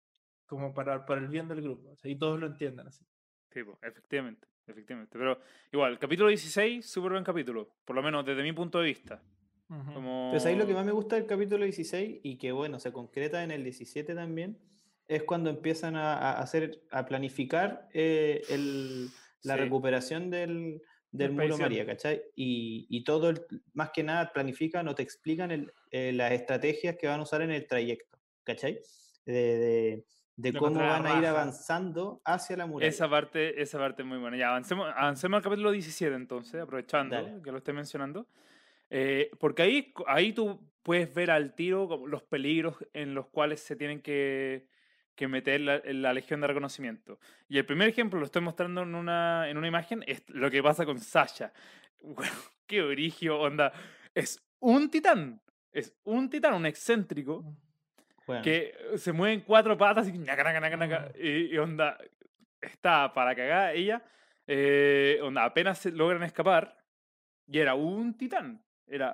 como para, para el bien del grupo, y todos lo entiendan así. sí, efectivamente, efectivamente. Pero igual, capítulo 16, súper buen capítulo, por lo menos desde mi punto de vista. Ujú. Como... Pero ahí lo que más me gusta del capítulo 16 y que bueno, se concreta en el 17 también, es cuando empiezan a, a hacer, a planificar eh, el- la Sí. recuperación del, del muro. María, ¿cachai? Y, y todo, el- más que nada, planifican o te explican el- eh, las estrategias que van a usar en el trayecto, ¿cachai? De, de- de cómo van a ir avanzando hacia la muralla. Esa parte, esa parte es muy buena. Ya, avancemos, avancemos al capítulo 17 entonces, aprovechando Dale. que lo esté mencionando. Eh, porque ahí, ahí tú puedes ver al tiro como los peligros en los cuales se tienen que, que meter la, en la Legión de Reconocimiento. Y el primer ejemplo, lo estoy mostrando en una, en una imagen, es lo que pasa con Sasha. Bueno, qué origio, onda. Es un titán. Es un titán, un excéntrico, Bueno, que se mueve en cuatro patas y, naca, naca, naca, y, y onda, está para cagar ella. eh, onda, apenas se logran escapar. Y era un titán. Era,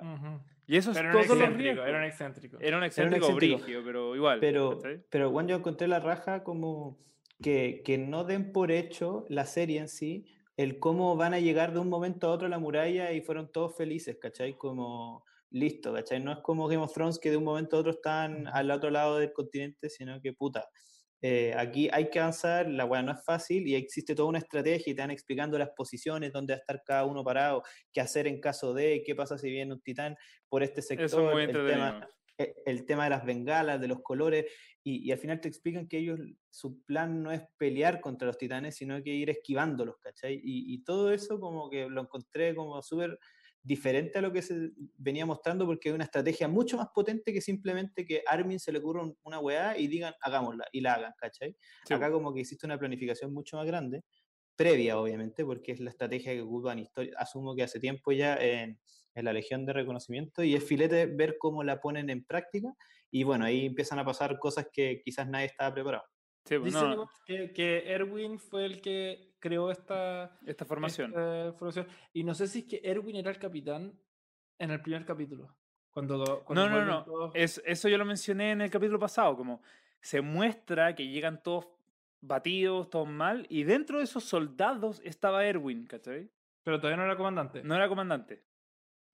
y eso es Pero un todo lo era un excéntrico. Era un excéntrico excéntrico. brigio, pero igual. Pero, ¿cachai? pero bueno, yo encontré la raja como que, que no den por hecho la serie en sí, el cómo van a llegar de un momento a otro a la muralla y fueron todos felices, ¿cachai? Como listo, ¿cachai? No es como Game of Thrones que de un momento a otro están al otro lado del continente, sino que puta. eh, aquí hay que avanzar, la weá no es fácil y existe toda una estrategia y te van explicando las posiciones, dónde va a estar cada uno parado, qué hacer en caso de, qué pasa si viene un titán por este sector, Eso es muy el tema, e- el tema de las bengalas, de los colores, y, y al final te explican que ellos, su plan no es pelear contra los titanes, sino que ir esquivándolos, ¿cachai? Y, y todo eso como que lo encontré como súper diferente a lo que se venía mostrando, porque es una estrategia mucho más potente que simplemente que Armin se le ocurra un- una weá y digan, hagámosla, y la hagan, ¿cachai? Sí, Acá como que existe una planificación mucho más grande, previa obviamente, porque es la estrategia que ocupan historia, asumo que hace tiempo ya en, en la Legión de Reconocimiento, y es filete ver cómo la ponen en práctica, y bueno, ahí empiezan a pasar cosas que quizás nadie estaba preparado. Sí, pues, Dicen no, que, que Erwin fue el que creó esta esta formación. esta formación. Y no sé si es que Erwin era el capitán en el primer capítulo. Cuando, cuando No, no, no. todos- Es, eso yo lo mencioné en el capítulo pasado, como se muestra que llegan todos batidos, todos mal, y dentro de esos soldados estaba Erwin, ¿cachai? Pero todavía no era comandante. No era comandante.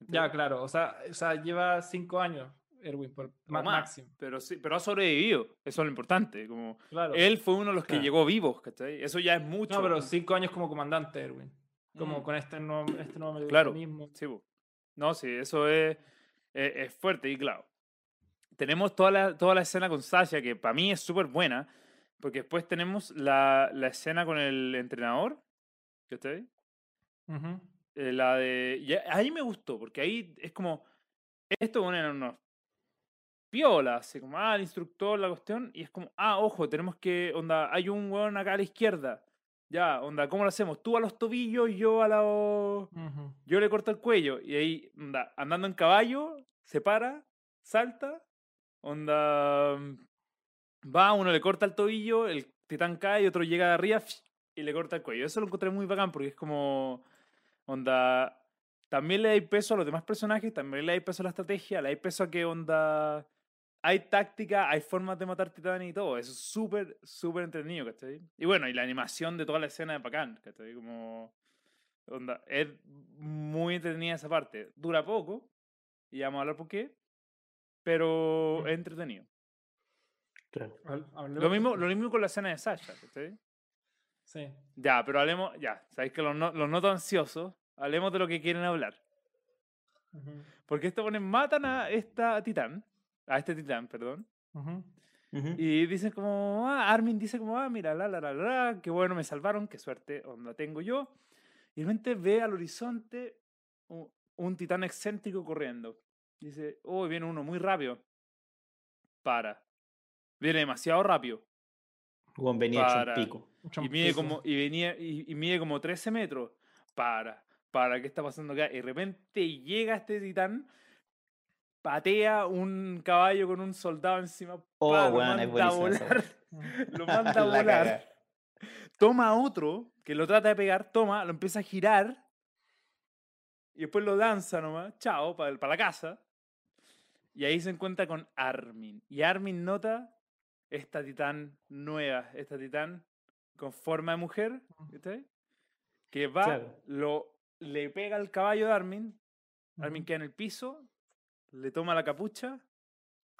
Ya, claro. O sea, o sea, lleva cinco años Erwin, por, más, máximo. Pero, sí, pero ha sobrevivido, eso es lo importante. Como Claro. él fue uno de los que Claro. llegó vivos, ¿cachai? Eso ya es mucho. no, pero cinco años como comandante Erwin. Como Mm. con este nuevo, este nuevo Claro. mecanismo. Sí, no, sí, eso es, es, es fuerte y claro. Tenemos toda la, toda la escena con Sasha, que para mí es súper buena, porque después tenemos la, la escena con el entrenador, ¿cachai? Ujú. Eh, la de... y ahí me gustó, porque ahí es como... Esto bueno, eran unos piolas, así como, ah, el instructor, la cuestión, y es como, ah, ojo, tenemos que, onda, hay un weón acá a la izquierda. Ya, onda, ¿cómo lo hacemos? Tú a los tobillos, yo a la... Yo le corto el cuello y ahí, onda, andando en caballo, se para, salta, onda, va, uno le corta el tobillo, el titán cae y otro llega de arriba y le corta el cuello. Eso lo encontré muy bacán porque es como, onda, también le hay peso a los demás personajes, también le hay peso a la estrategia, le hay peso a que, onda, hay táctica, hay formas de matar titanes y todo. Eso es súper, súper entretenido, ¿cachai? Y bueno, y la animación de toda la escena de bacán, ¿cachai? Como... Onda, es muy entretenida esa parte. Dura poco, y vamos a hablar por qué, pero es entretenido. Claro. Lo mismo, lo mismo con la escena de Sasha, ¿cachai? Sí. Ya, pero hablemos, ya, sabéis que los, no- los noto ansiosos, hablemos de lo que quieren hablar. Ujú. Porque estos ponen, matan a esta titán, a este titán, perdón, Ujú. Ujú. y dicen como, ah, Armin dice como, ah, mira, la, la, la, la, qué bueno, me salvaron, qué suerte, onda tengo yo. Y de repente ve al horizonte un, un titán excéntrico corriendo. Dice, oh, viene uno muy rápido. Para. Viene demasiado rápido. Juan venía hecho Para. un pico. Mucho Y mide como, y venía, y, y mide como 13 metros. Para. Para, ¿qué está pasando acá? Y de repente llega este titán, patea un caballo con un soldado encima. Oh, pa, lo manda a volar. Lo manda a La volar. Toma a otro que lo trata de pegar, toma, lo empieza a girar. Y después lo danza nomás. Chao, para la casa. Y ahí se encuentra con Armin. Y Armin nota esta titán nueva, esta titán con forma de mujer. Que va, Claro. lo, le pega al caballo de Armin. Armin queda en el piso, le toma la capucha.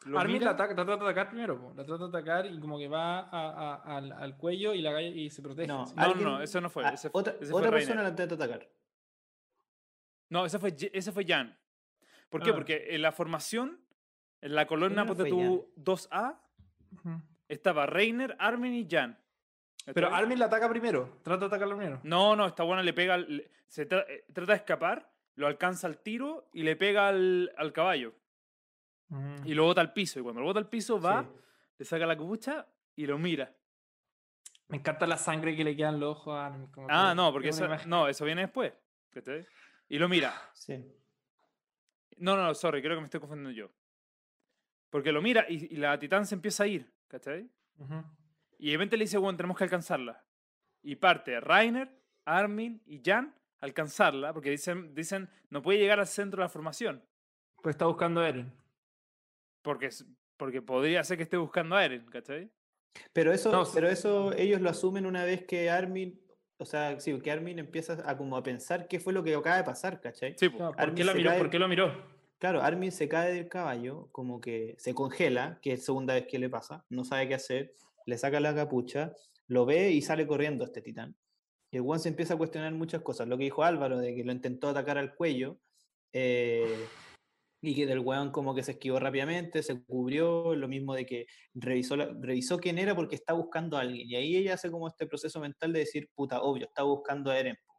Lo Armin mira, la, ataca, la trata de atacar primero, po. la trata de atacar y como que va a- a- al, al cuello y, la, y se protege. No. No, no, alguien- no, eso no fue. ah, ese fue- otra ese persona la intenta atacar. No, ese fue, ese fue Jan. ¿Por qué? Ah. Porque en la formación, en la columna Primero ponte fue tú 2A, Ujú. estaba Reiner, Armin y Jan. Pero. Armin la ataca primero, trata de atacarlo primero. No, no, esta buena le pega, le- se tra- eh, trata de escapar, lo alcanza al tiro y le pega al, al caballo. Mm. y lo bota al piso. Y cuando lo bota al piso, va, Sí. le saca la capucha y lo mira. Me encanta la sangre que le queda en los ojos a Ah, no, porque eso, imagen- no, eso viene después. Y lo mira. Sí. No, no, sorry, creo que me estoy confundiendo yo. Porque lo mira y, y la titán se empieza a ir, ¿cachai? Y de repente le dice, bueno, tenemos que alcanzarla. Y parte Rainer, Armin y Jan alcanzarla, porque dicen, dicen, no puede llegar al centro de la formación, Pues está buscando a Eren. porque, porque podría ser que esté buscando a Eren, ¿cachai? Pero eso, No, pero eso ellos lo asumen una vez que Armin, o sea, sí, que Armin empieza a como a pensar qué fue lo que acaba de pasar, ¿cachai? Sí. No, ¿Por qué, la se miró? cae- ¿Por qué lo miró? Claro, Armin se cae del caballo, como que se congela, que es segunda vez que le pasa, no sabe qué hacer, le saca la capucha, lo ve y sale corriendo este titán. Y el Juan se empieza a cuestionar muchas cosas. Lo que dijo Álvaro, de que lo intentó atacar al cuello, eh, y que del weón como que se esquivó rápidamente, se cubrió, lo mismo de que revisó, la- revisó quién era porque está buscando a alguien. Y ahí ella hace como este proceso mental de decir, puta, obvio, está buscando a Eren. po".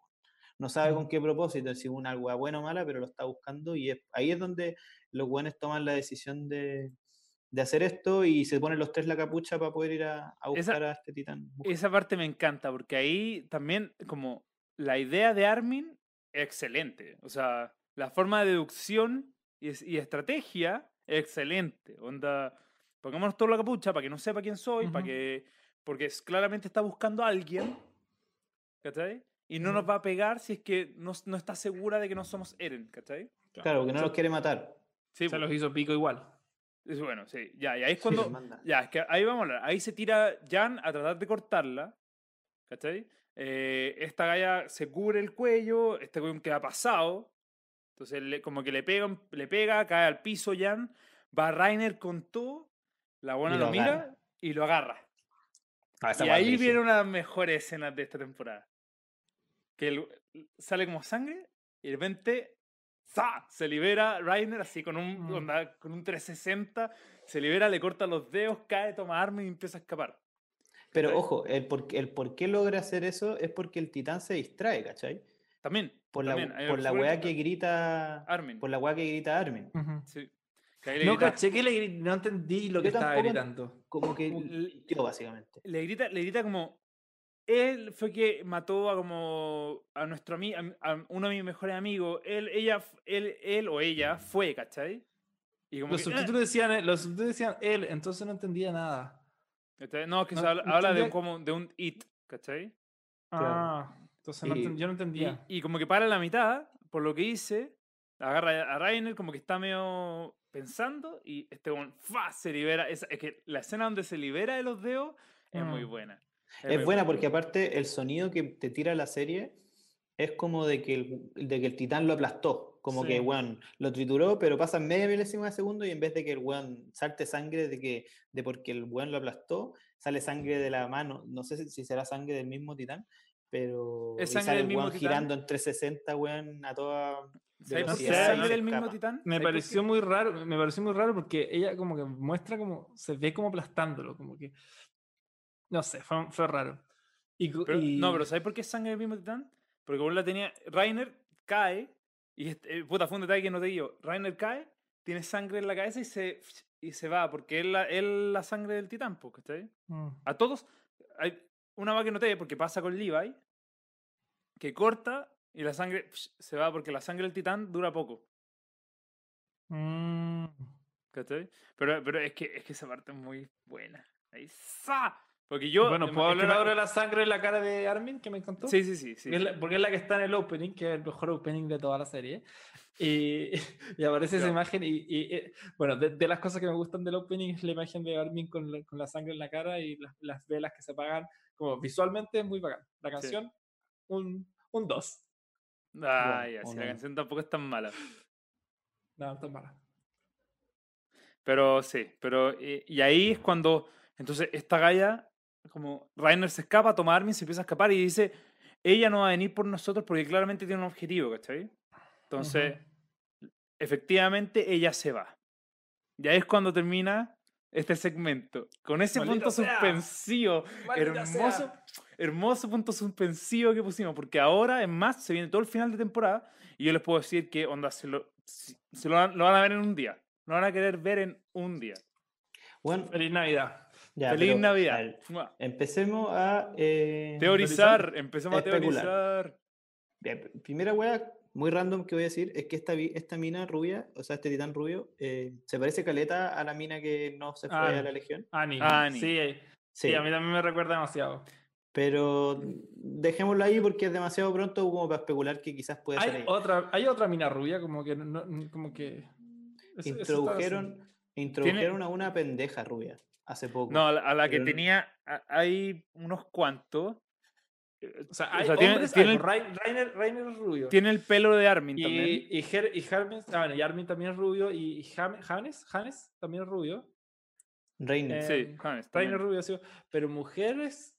No sabe con qué propósito, si una weá buena o mala, pero lo está buscando. Y es- ahí es donde los weones toman la decisión de, de hacer esto y se ponen los tres la capucha para poder ir a, a Esa- buscar a este titán. Esa parte me encanta, porque ahí también, como la idea de Armin es excelente. O sea, la forma de deducción y, es- y estrategia es excelente. Onda, pongámonos toda la capucha para que no sepa quién soy, para Ujú. que. Porque es- claramente está buscando a alguien. ¿Cachai? Y no nos va a pegar si es que no, no está segura de que no somos Eren, ¿cachai? Claro, que no Se- los quiere matar. Sí, Se po. los hizo pico igual. Es bueno, sí. Ya, y ahí es cuando. Ya, es que ahí vamos a hablar. Ahí se tira Jan a tratar de cortarla. ¿Cachai? Eh, esta galla se cubre el cuello, este weón queda pasado. Entonces, le- como que le pega, le pega, cae al piso Jan. Va Rainer con todo. La buena lo, lo mira agarra. y lo agarra. Ah, Y ahí viene una de las mejores escenas de esta temporada. Que el- sale como sangre y de repente ¡za! se libera Rainer así con un, Mm. onda- con un 360. Se libera, le corta los dedos, cae, toma arma y empieza a escapar. Pero ¿cachai? ojo, el por, el por qué logra hacer eso es porque el titán se distrae, ¿cachai? También. Por la, también, por la weá que grita. Armin. Por la weá que grita Armin. Sí. Que No grita, caché que le gri- no entendí lo que estaba gritando. Como que básicamente. le grita, le grita como. Él fue que mató a como a nuestro amigo, a, uno de mis mejores amigos. Él, ella, él, él o ella fue, ¿cachai? Y como Los que, "Ah". subtítulos, decían, eh, los subtítulos decían él, entonces no entendía nada. ¿cachai? No, es que No- se habla, no habla de, como, de un it, ¿cachai? Claro. Ah, entonces no Y- enten- yo no entendía. y como que para en la mitad, por lo que hice, agarra a Rainer como que está medio pensando y este ¡fa! se libera. Es, es que la escena donde se libera de los dedos es muy Mm. buena. Es buena porque aparte el sonido que te tira la serie es como de que el, de que el titán lo aplastó. Como que, Sí. weón, lo trituró, pero pasa media milésima de segundo y en vez de que el weón salte sangre de que de porque el weón lo aplastó, sale sangre de la mano. No sé si, si será sangre del mismo titán, pero Es sangre sale del el mismo weón titán. girando en 360, weón, a toda ¿Sabes por qué velocidad es y sangre del mismo titán? Me ¿Sabes por pareció muy raro, me pareció muy raro porque ella como que muestra como, se ve como aplastándolo, como que, no sé, fue, fue raro. Y, cu- Pero- y- No, pero ¿sabes por qué es sangre del mismo titán? Porque como la tenía. Rainer cae. Y este, eh, puta, fue un detalle que no te digo. Rainer cae, tiene sangre en la cabeza y se, y se va. Porque es la, es la sangre del titán, ¿cachai? Mm. A todos. Hay una más que noté, porque pasa con Levi. Que corta y la sangre se va porque la sangre del titán dura poco. Mm. ¿Cachai? Pero, pero es, que, es que esa parte es muy buena. Ahí ¡za! Porque yo. bueno, ¿puedo hablar ahora de la sangre en la cara de Armin que me encantó? Sí, sí, sí. sí, Porque es la- sí. porque es la que está en el opening, que es el mejor opening de toda la serie. Y, y aparece esa imagen. Y, y, eh, bueno, de, de las cosas que me gustan del opening es la imagen de Armin con la, con la sangre en la cara y las, las velas que se apagan. Como visualmente es muy bacán. La canción, un 2. Ah, Bueno, ya, sí, la canción tampoco es tan mala. No, no está mala. Pero sí, pero. eh, y ahí es cuando. Entonces, esta galla, como Rainer se escapa, toma Armin, se empieza a escapar y dice: Ella no va a venir por nosotros porque claramente tiene un objetivo, ¿cachai? Entonces, efectivamente, ella se va. Y ahí es cuando termina este segmento. Con ese Maldita punto sea. suspensivo. Maldita hermoso, sea. hermoso punto suspensivo que pusimos, porque ahora, es más, se viene todo el final de temporada y yo les puedo decir que, onda, se lo, se lo, van- lo van a ver en un día. Lo van a querer ver en un día. Bueno, Feliz Navidad. Ya, Feliz Navidad. Mua. empecemos a... eh, Teorizar, empezamos a Especular. teorizar. Pr- primera wea muy random que voy a decir es que esta, esta mina rubia, o sea, este titán rubio, eh, se parece caleta a la mina que no se fue a la legión. Ani. Ani. Sí, sí, Sí, a mí también me recuerda demasiado. pero dejémoslo ahí porque es demasiado pronto como para especular que quizás puede ser Hay otra, hay otra mina rubia, como que. no- como que eso- eso está Introdujeron, introdujeron a una pendeja rubia hace poco. No, a la, a la que Pero tenía, a- hay unos cuantos. eh, O sea, o hay sea, tiene- hombres, tiene hay, el- Rai- Rainer, Rainer es rubio. Tiene el pelo de Armin y, también. y, Her- y Hermes- ah, bueno, y Armin también es rubio. Y, y Jame- Janes, Janes también es rubio. Reiner. eh, Sí, Rainer Hannes es rubio, sí, pero mujeres.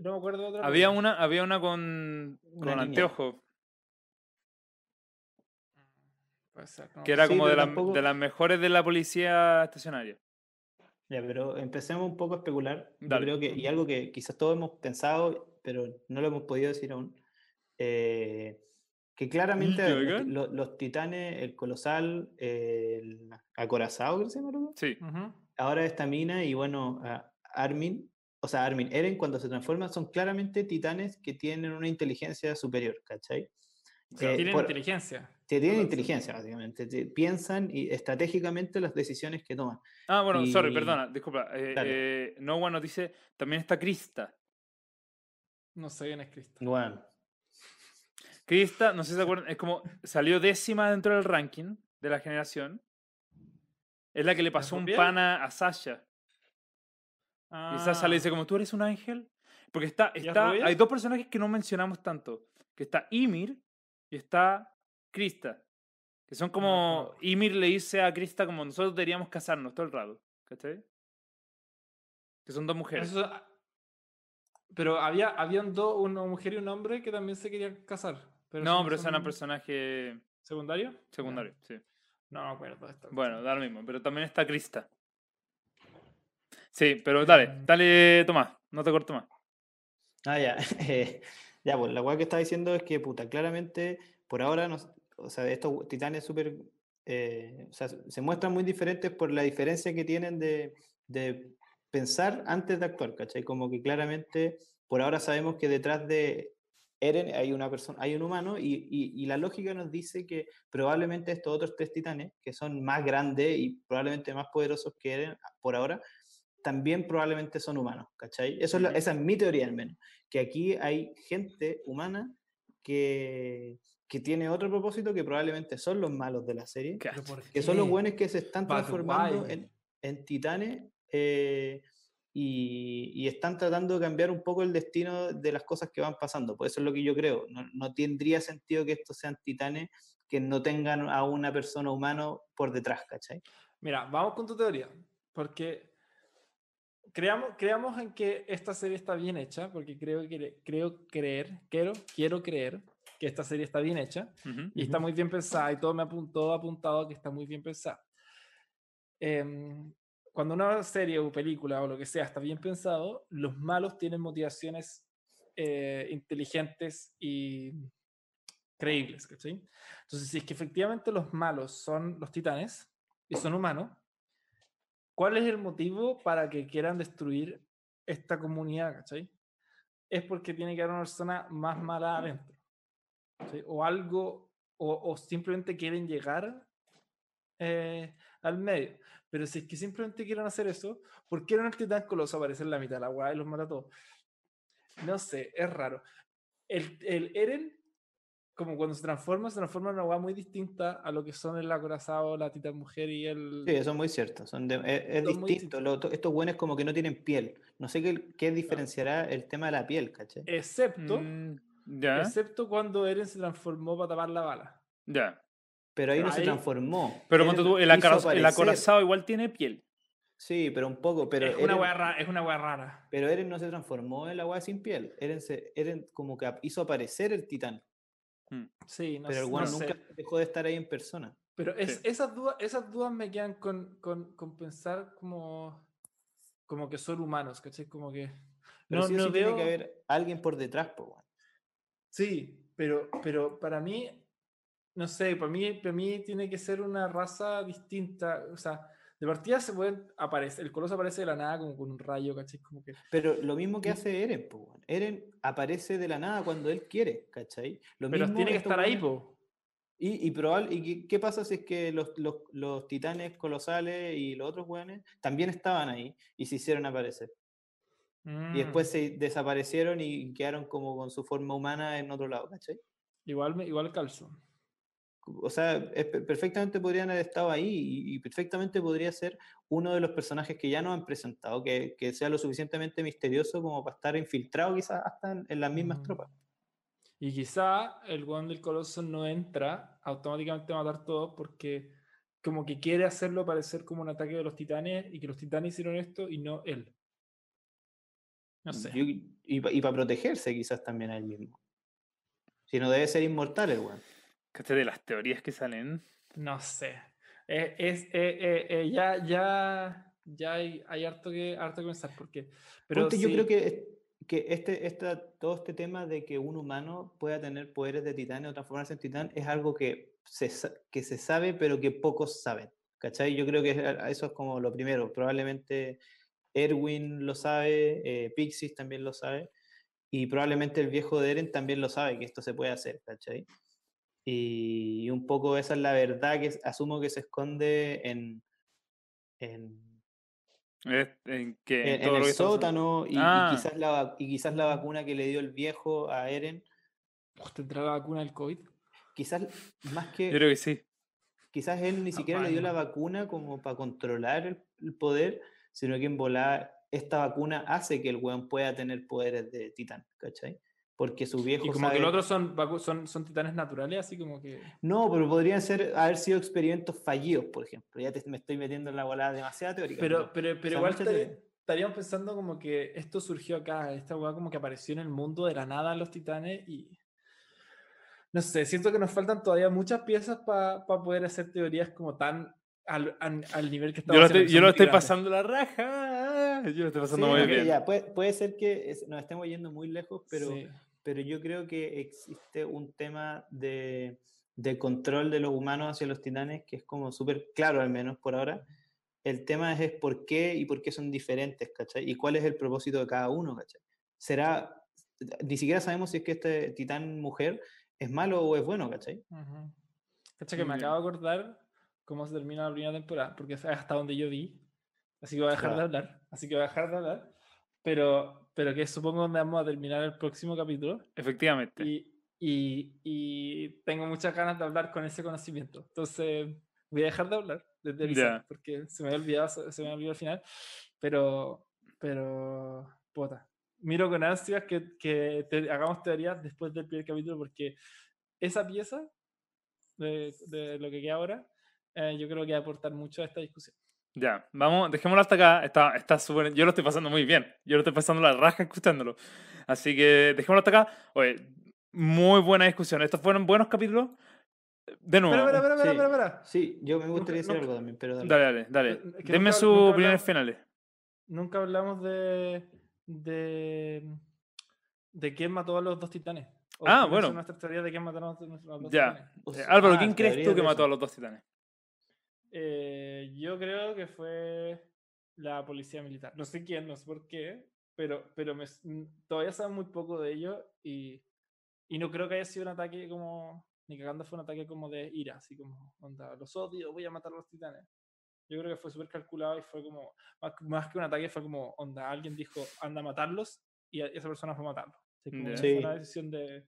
No me acuerdo de otra. Había una, había una con, ser, no que era Sí, como de, pero las- tampoco- de las mejores de la policía estacionaria. Ya, pero empecemos un poco a especular. Yo creo que, y algo que quizás todos hemos pensado, pero no lo hemos podido decir aún, eh, que claramente los, los titanes, el colosal, el acorazado, creo que se llama. Sí. Ujú. ahora esta mina y bueno, a- Armin, o sea, Armin, Eren cuando se transforman son claramente titanes que tienen una inteligencia superior, ¿cachai? O sea, Eh, tienen por- inteligencia. Que tienen inteligencia, básicamente. te- piensan y estratégicamente las decisiones que toman. Ah, bueno, sorry, perdona, disculpa. eh, eh, no One nos dice, también está Krista. No sé quién es Cristo. Bueno, Krista, no sé si se acuerdan, es como salió décima dentro del ranking de la generación. Es la que le pasó un pana a Sasha. Y Sasha le dice como, ¿tú eres un ángel? Porque está, ¿Y es está, hay dos personajes que no mencionamos tanto. Que está Ymir y está Krista. Que son como. Ymir le dice a Krista como, nosotros deberíamos casarnos todo el rato. ¿Cachai? Que son dos mujeres. Eso- pero había, habían dos, una mujer y un hombre que también se querían casar. Pero no, pero ese era un son personaje ¿Secundario? secundario, sí. No me acuerdo de esto. Bueno, da lo mismo, pero también está Krista. Sí, pero dale, Mm. dale, Tomás, no te corto más. Ah, ya. eh, ya, pues la weá que estaba diciendo es que, puta, claramente, por ahora, nos, o sea, estos titanes súper. eh, o sea, se muestran muy diferentes por la diferencia que tienen de, de pensar antes de actuar, ¿cachai? Como que claramente, por ahora sabemos que detrás de Eren hay una persona, hay un humano, y, y- y la lógica nos dice que probablemente estos otros tres titanes, que son más grandes y probablemente más poderosos que Eren por ahora, también probablemente son humanos, ¿cachai? Eso es esa es mi teoría al menos, que aquí hay gente humana que, que tiene otro propósito que probablemente son los malos de la serie, Qué ¿Pero por que son los buenos que se están transformando en, en titanes eh, y, y están tratando de cambiar un poco el destino de las cosas que van pasando. Por eso es lo que yo creo. No, no tendría sentido que estos sean titanes que no tengan a una persona humana por detrás, ¿cachai? Mira, vamos con tu teoría. Porque creamos, creamos en que esta serie está bien hecha, porque creo, que, creo creer, quiero, quiero creer que esta serie está bien hecha Ujú. y está Ujú. muy bien pensada y todo me apuntó apuntado a que está muy bien pensada. Em, cuando una serie o película o lo que sea está bien pensado, los malos tienen motivaciones eh, inteligentes y creíbles, ¿cachai? Entonces, si es que efectivamente los malos son los titanes y son humanos, ¿cuál es el motivo para que quieran destruir esta comunidad, ¿cachai? Es porque tiene que haber una persona más mala adentro. ¿Sí? O algo, o, o simplemente quieren llegar eh, al medio. Pero si es que simplemente quieren hacer eso, ¿por qué no el titán coloso aparece en la mitad de la guay y los mata a todos? No sé, es raro. El, el Eren, como cuando se transforma, se transforma en una guay muy distinta a lo que son el acorazado, la titán mujer y el. Sí, eso es muy cierto. Son de- es, es Son distinto. lo- to- estos buenos como que no tienen piel. No sé qué, qué diferenciará el tema de la piel, ¿cachai? Excepto, Mm, ya, excepto cuando Eren se transformó para tapar la bala. ya. Pero ahí no pero se ahí- transformó. Pero Eren ponte tú, el, el acorazado igual tiene piel. Sí, pero un poco. Pero es, una Eren- wea rara, es una wea rara. Pero Eren no se transformó en la weá sin piel. Eren, se, Eren como que hizo aparecer el titán. Mm. Sí, no, pero el no nunca sé. dejó de estar ahí en persona. Pero es, Sí. esas, dudas, esas dudas me quedan con, con, con pensar como, como que son humanos, ¿cachai? Como que. Pero no, sí no sí veo. tiene que haber alguien por detrás, po. Sí, pero, pero para mí no sé, para mí, para mí tiene que ser una raza distinta. O sea, de partida se puede aparecer, el coloso aparece de la nada como con un rayo, ¿cachai? Como que, Pero lo mismo que hace Eren, po. Eren aparece de la nada cuando él quiere, ¿cachai? Lo pero mismo tiene que estar ahí, po. Y, y, probable, y qué, qué pasa si es que los, los, los titanes colosales y los otros weones también estaban ahí y se hicieron aparecer? Y después Mm, se desaparecieron y quedaron como con su forma humana en otro lado, ¿cachai? igual, igual calzo. O sea, perfectamente podrían haber estado ahí y, perfectamente podría ser uno de los personajes que ya nos han presentado, que, que sea lo suficientemente misterioso como para estar infiltrado quizás hasta en, en las mismas Mm. tropas. Y quizá el weón del coloso no entra automáticamente a matar todos porque como que quiere hacerlo parecer como un ataque de los titanes y que los titanes hicieron esto y no él. No sé. Yo- y, para protegerse quizás también a él mismo. Si no debe ser inmortal el weón. ¿Cachai? De las teorías que salen. No sé. Eh, es, eh, eh, eh, ya, ya, ya hay, hay harto que, harto que pensar porque. Pero Ponte, yo sí, creo que, que este, esta, todo este tema de que un humano pueda tener poderes de titán o transformarse en titán es algo que se, que se sabe, pero que pocos saben. ¿Cachai? Yo creo que es- eso es como lo primero. Probablemente Erwin lo sabe, eh, Pixis también lo sabe, y probablemente el viejo de Eren también lo sabe, que esto se puede hacer, ¿cachai? Y un poco esa es la verdad que asumo que se esconde en, en, en que en en, el sótano y, y Ah. quizás la, y quizás la vacuna que le dio el viejo a Eren, ¿Tendrá la vacuna del COVID? quizás más Yo que, creo que sí. quizás él ni siquiera le dio la vacuna como para controlar el, el poder, sino que en volar esta vacuna hace que el weón pueda tener poderes de titán, ¿cachai? Porque su viejo Y como que sabe- los otros son, son, son titanes naturales, así como que. No, pero podrían ser, haber sido experimentos fallidos, por ejemplo. Ya te- me estoy metiendo en la volada demasiado teórica. Pero, pero, pero sea, igual teoría. estaríamos pensando como que esto surgió acá, esta weá como que apareció en el mundo de la nada los titanes y. No sé, siento que nos faltan todavía muchas piezas para poder hacer teorías como tan al, al- al nivel que Yo estamos lo haciendo, estoy, yo lo estoy pasando la raja. Yo lo estoy pasando Sí, muy bien. ya, puede, puede ser que es- nos estemos yendo muy lejos, pero, Sí. pero yo creo que existe un tema de, de control de los humanos hacia los titanes que es como súper claro, al menos por ahora. El tema es, es por qué y por qué son diferentes, ¿cachai? Y cuál es el propósito de cada uno, ¿cachai? Será, ni siquiera sabemos si es que este titán mujer es malo o es bueno, ¿cachai? Ujú. Cacha que me acabo de acordar cómo se termina la primera temporada, porque es hasta donde yo vi. Así que voy a dejar de Claro. hablar. Así que voy a dejar de hablar. Pero, pero que supongo donde vamos a terminar el próximo capítulo. Efectivamente. Y, y, y tengo muchas ganas de hablar con ese conocimiento. Entonces, voy a dejar de hablar desde el Ya. porque se me había olvidado, se se me había olvidado al final. Pero, pero, puta. Miro con ansias que, que te- hagamos teorías después del primer capítulo, porque esa pieza de, de lo que queda ahora, eh, yo creo que va a aportar mucho a esta discusión. Ya, vamos, dejémoslo hasta acá. Está, está súper. Yo lo estoy pasando muy bien. Yo lo estoy pasando la raja escuchándolo. Así que dejémoslo hasta acá. Oye, muy buena discusión. Estos fueron buenos capítulos. De nuevo. Espera, espera, espera, sí. espera, espera. Sí, yo me gustaría decir nunca- algo también, pero dale. Dale, dale, dale. Es que Denme nunca- sus nunca opiniones hablamos- finales. Nunca hablamos de, de, de quién mató a los dos titanes. O Ah, bueno. son nuestras teorías de quién mataron a los, dos Ya. titanes. O Eh, sea, Álvaro, ah, ¿quién crees teorías tú que mató a los dos titanes? Eh, yo creo que fue la policía militar. No sé quién, no sé por qué, pero, pero me, todavía saben muy poco de ello y, y no creo que haya sido un ataque como, ni cagando fue un ataque como de ira, así como, onda, los odio, voy a matar a los titanes. Yo creo que fue súper calculado y fue como, más, más que un ataque, fue como, onda, alguien dijo, anda a matarlos y a- esa persona fue a matarlos. Así como Sí. Fue una decisión de...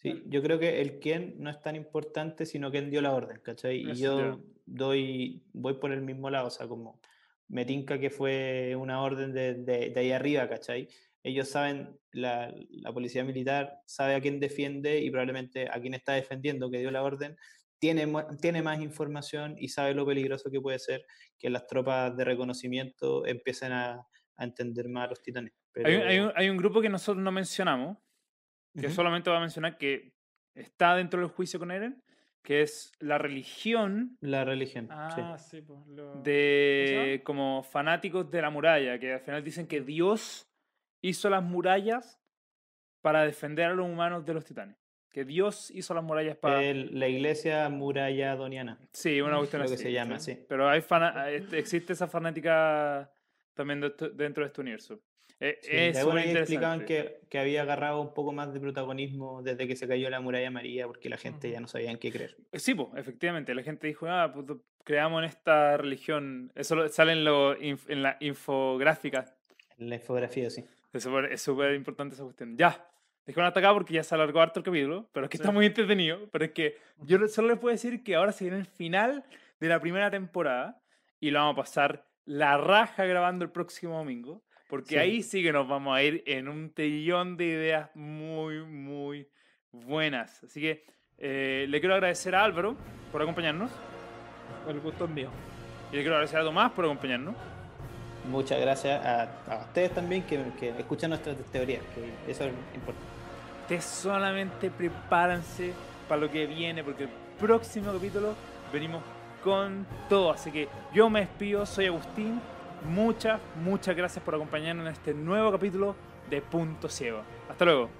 Sí, yo creo que el quién no es tan importante, sino quién dio la orden, ¿cachai? Y yo doy, voy por el mismo lado, o sea, como me tinca que fue una orden de, de, de ahí arriba, ¿cachai? Ellos saben, la, la policía militar sabe a quién defiende y probablemente a quién está defendiendo, que dio la orden, tiene, tiene más información y sabe lo peligroso que puede ser que las tropas de reconocimiento empiecen a, a entender más a los titanes. Hay, un- hay Pero- un, hay un grupo que nosotros no mencionamos, que solamente va a mencionar que está dentro del juicio con Eren, que es la religión La religión. Ah, sí, pues lo... de como fanáticos de la muralla, que al final dicen que Dios hizo las murallas para defender a los humanos de los titanes. Que Dios hizo las murallas para... El- la iglesia muralla doniana. Sí, una cuestión Creo que así, se llama ¿sí? así. Pero hay este, existe esa fanática también dentro de este universo. Eh, Sí, es alguna vez explicaban que, que había agarrado un poco más de protagonismo desde que se cayó la muralla amarilla porque la gente ya no sabía en qué creer. Sí, pues, efectivamente. La gente dijo, ah, pues, creamos en esta religión. Eso sale en, lo, en la infográfica. En la infografía, sí. Es súper importante esa cuestión. Ya, dejémoslo hasta acá porque ya se alargó harto el capítulo, pero es que está Sí. muy entretenido. Pero es que yo solo les puedo decir que ahora se viene el final de la primera temporada y lo vamos a pasar la raja grabando el próximo domingo, porque Sí. ahí sí que nos vamos a ir en un trillón de ideas muy, muy buenas. Así que eh, le quiero agradecer a Álvaro por acompañarnos El gusto es mío. y le quiero agradecer a Tomás por acompañarnos. Muchas gracias a, a ustedes también que, que escuchan nuestras teorías, que eso es importante. Ustedes solamente prepárense para lo que viene, porque el próximo capítulo venimos con todo. Así que yo me despido, soy Agustín. Muchas, muchas gracias por acompañarnos en este nuevo capítulo de Punto Ciego. Hasta luego.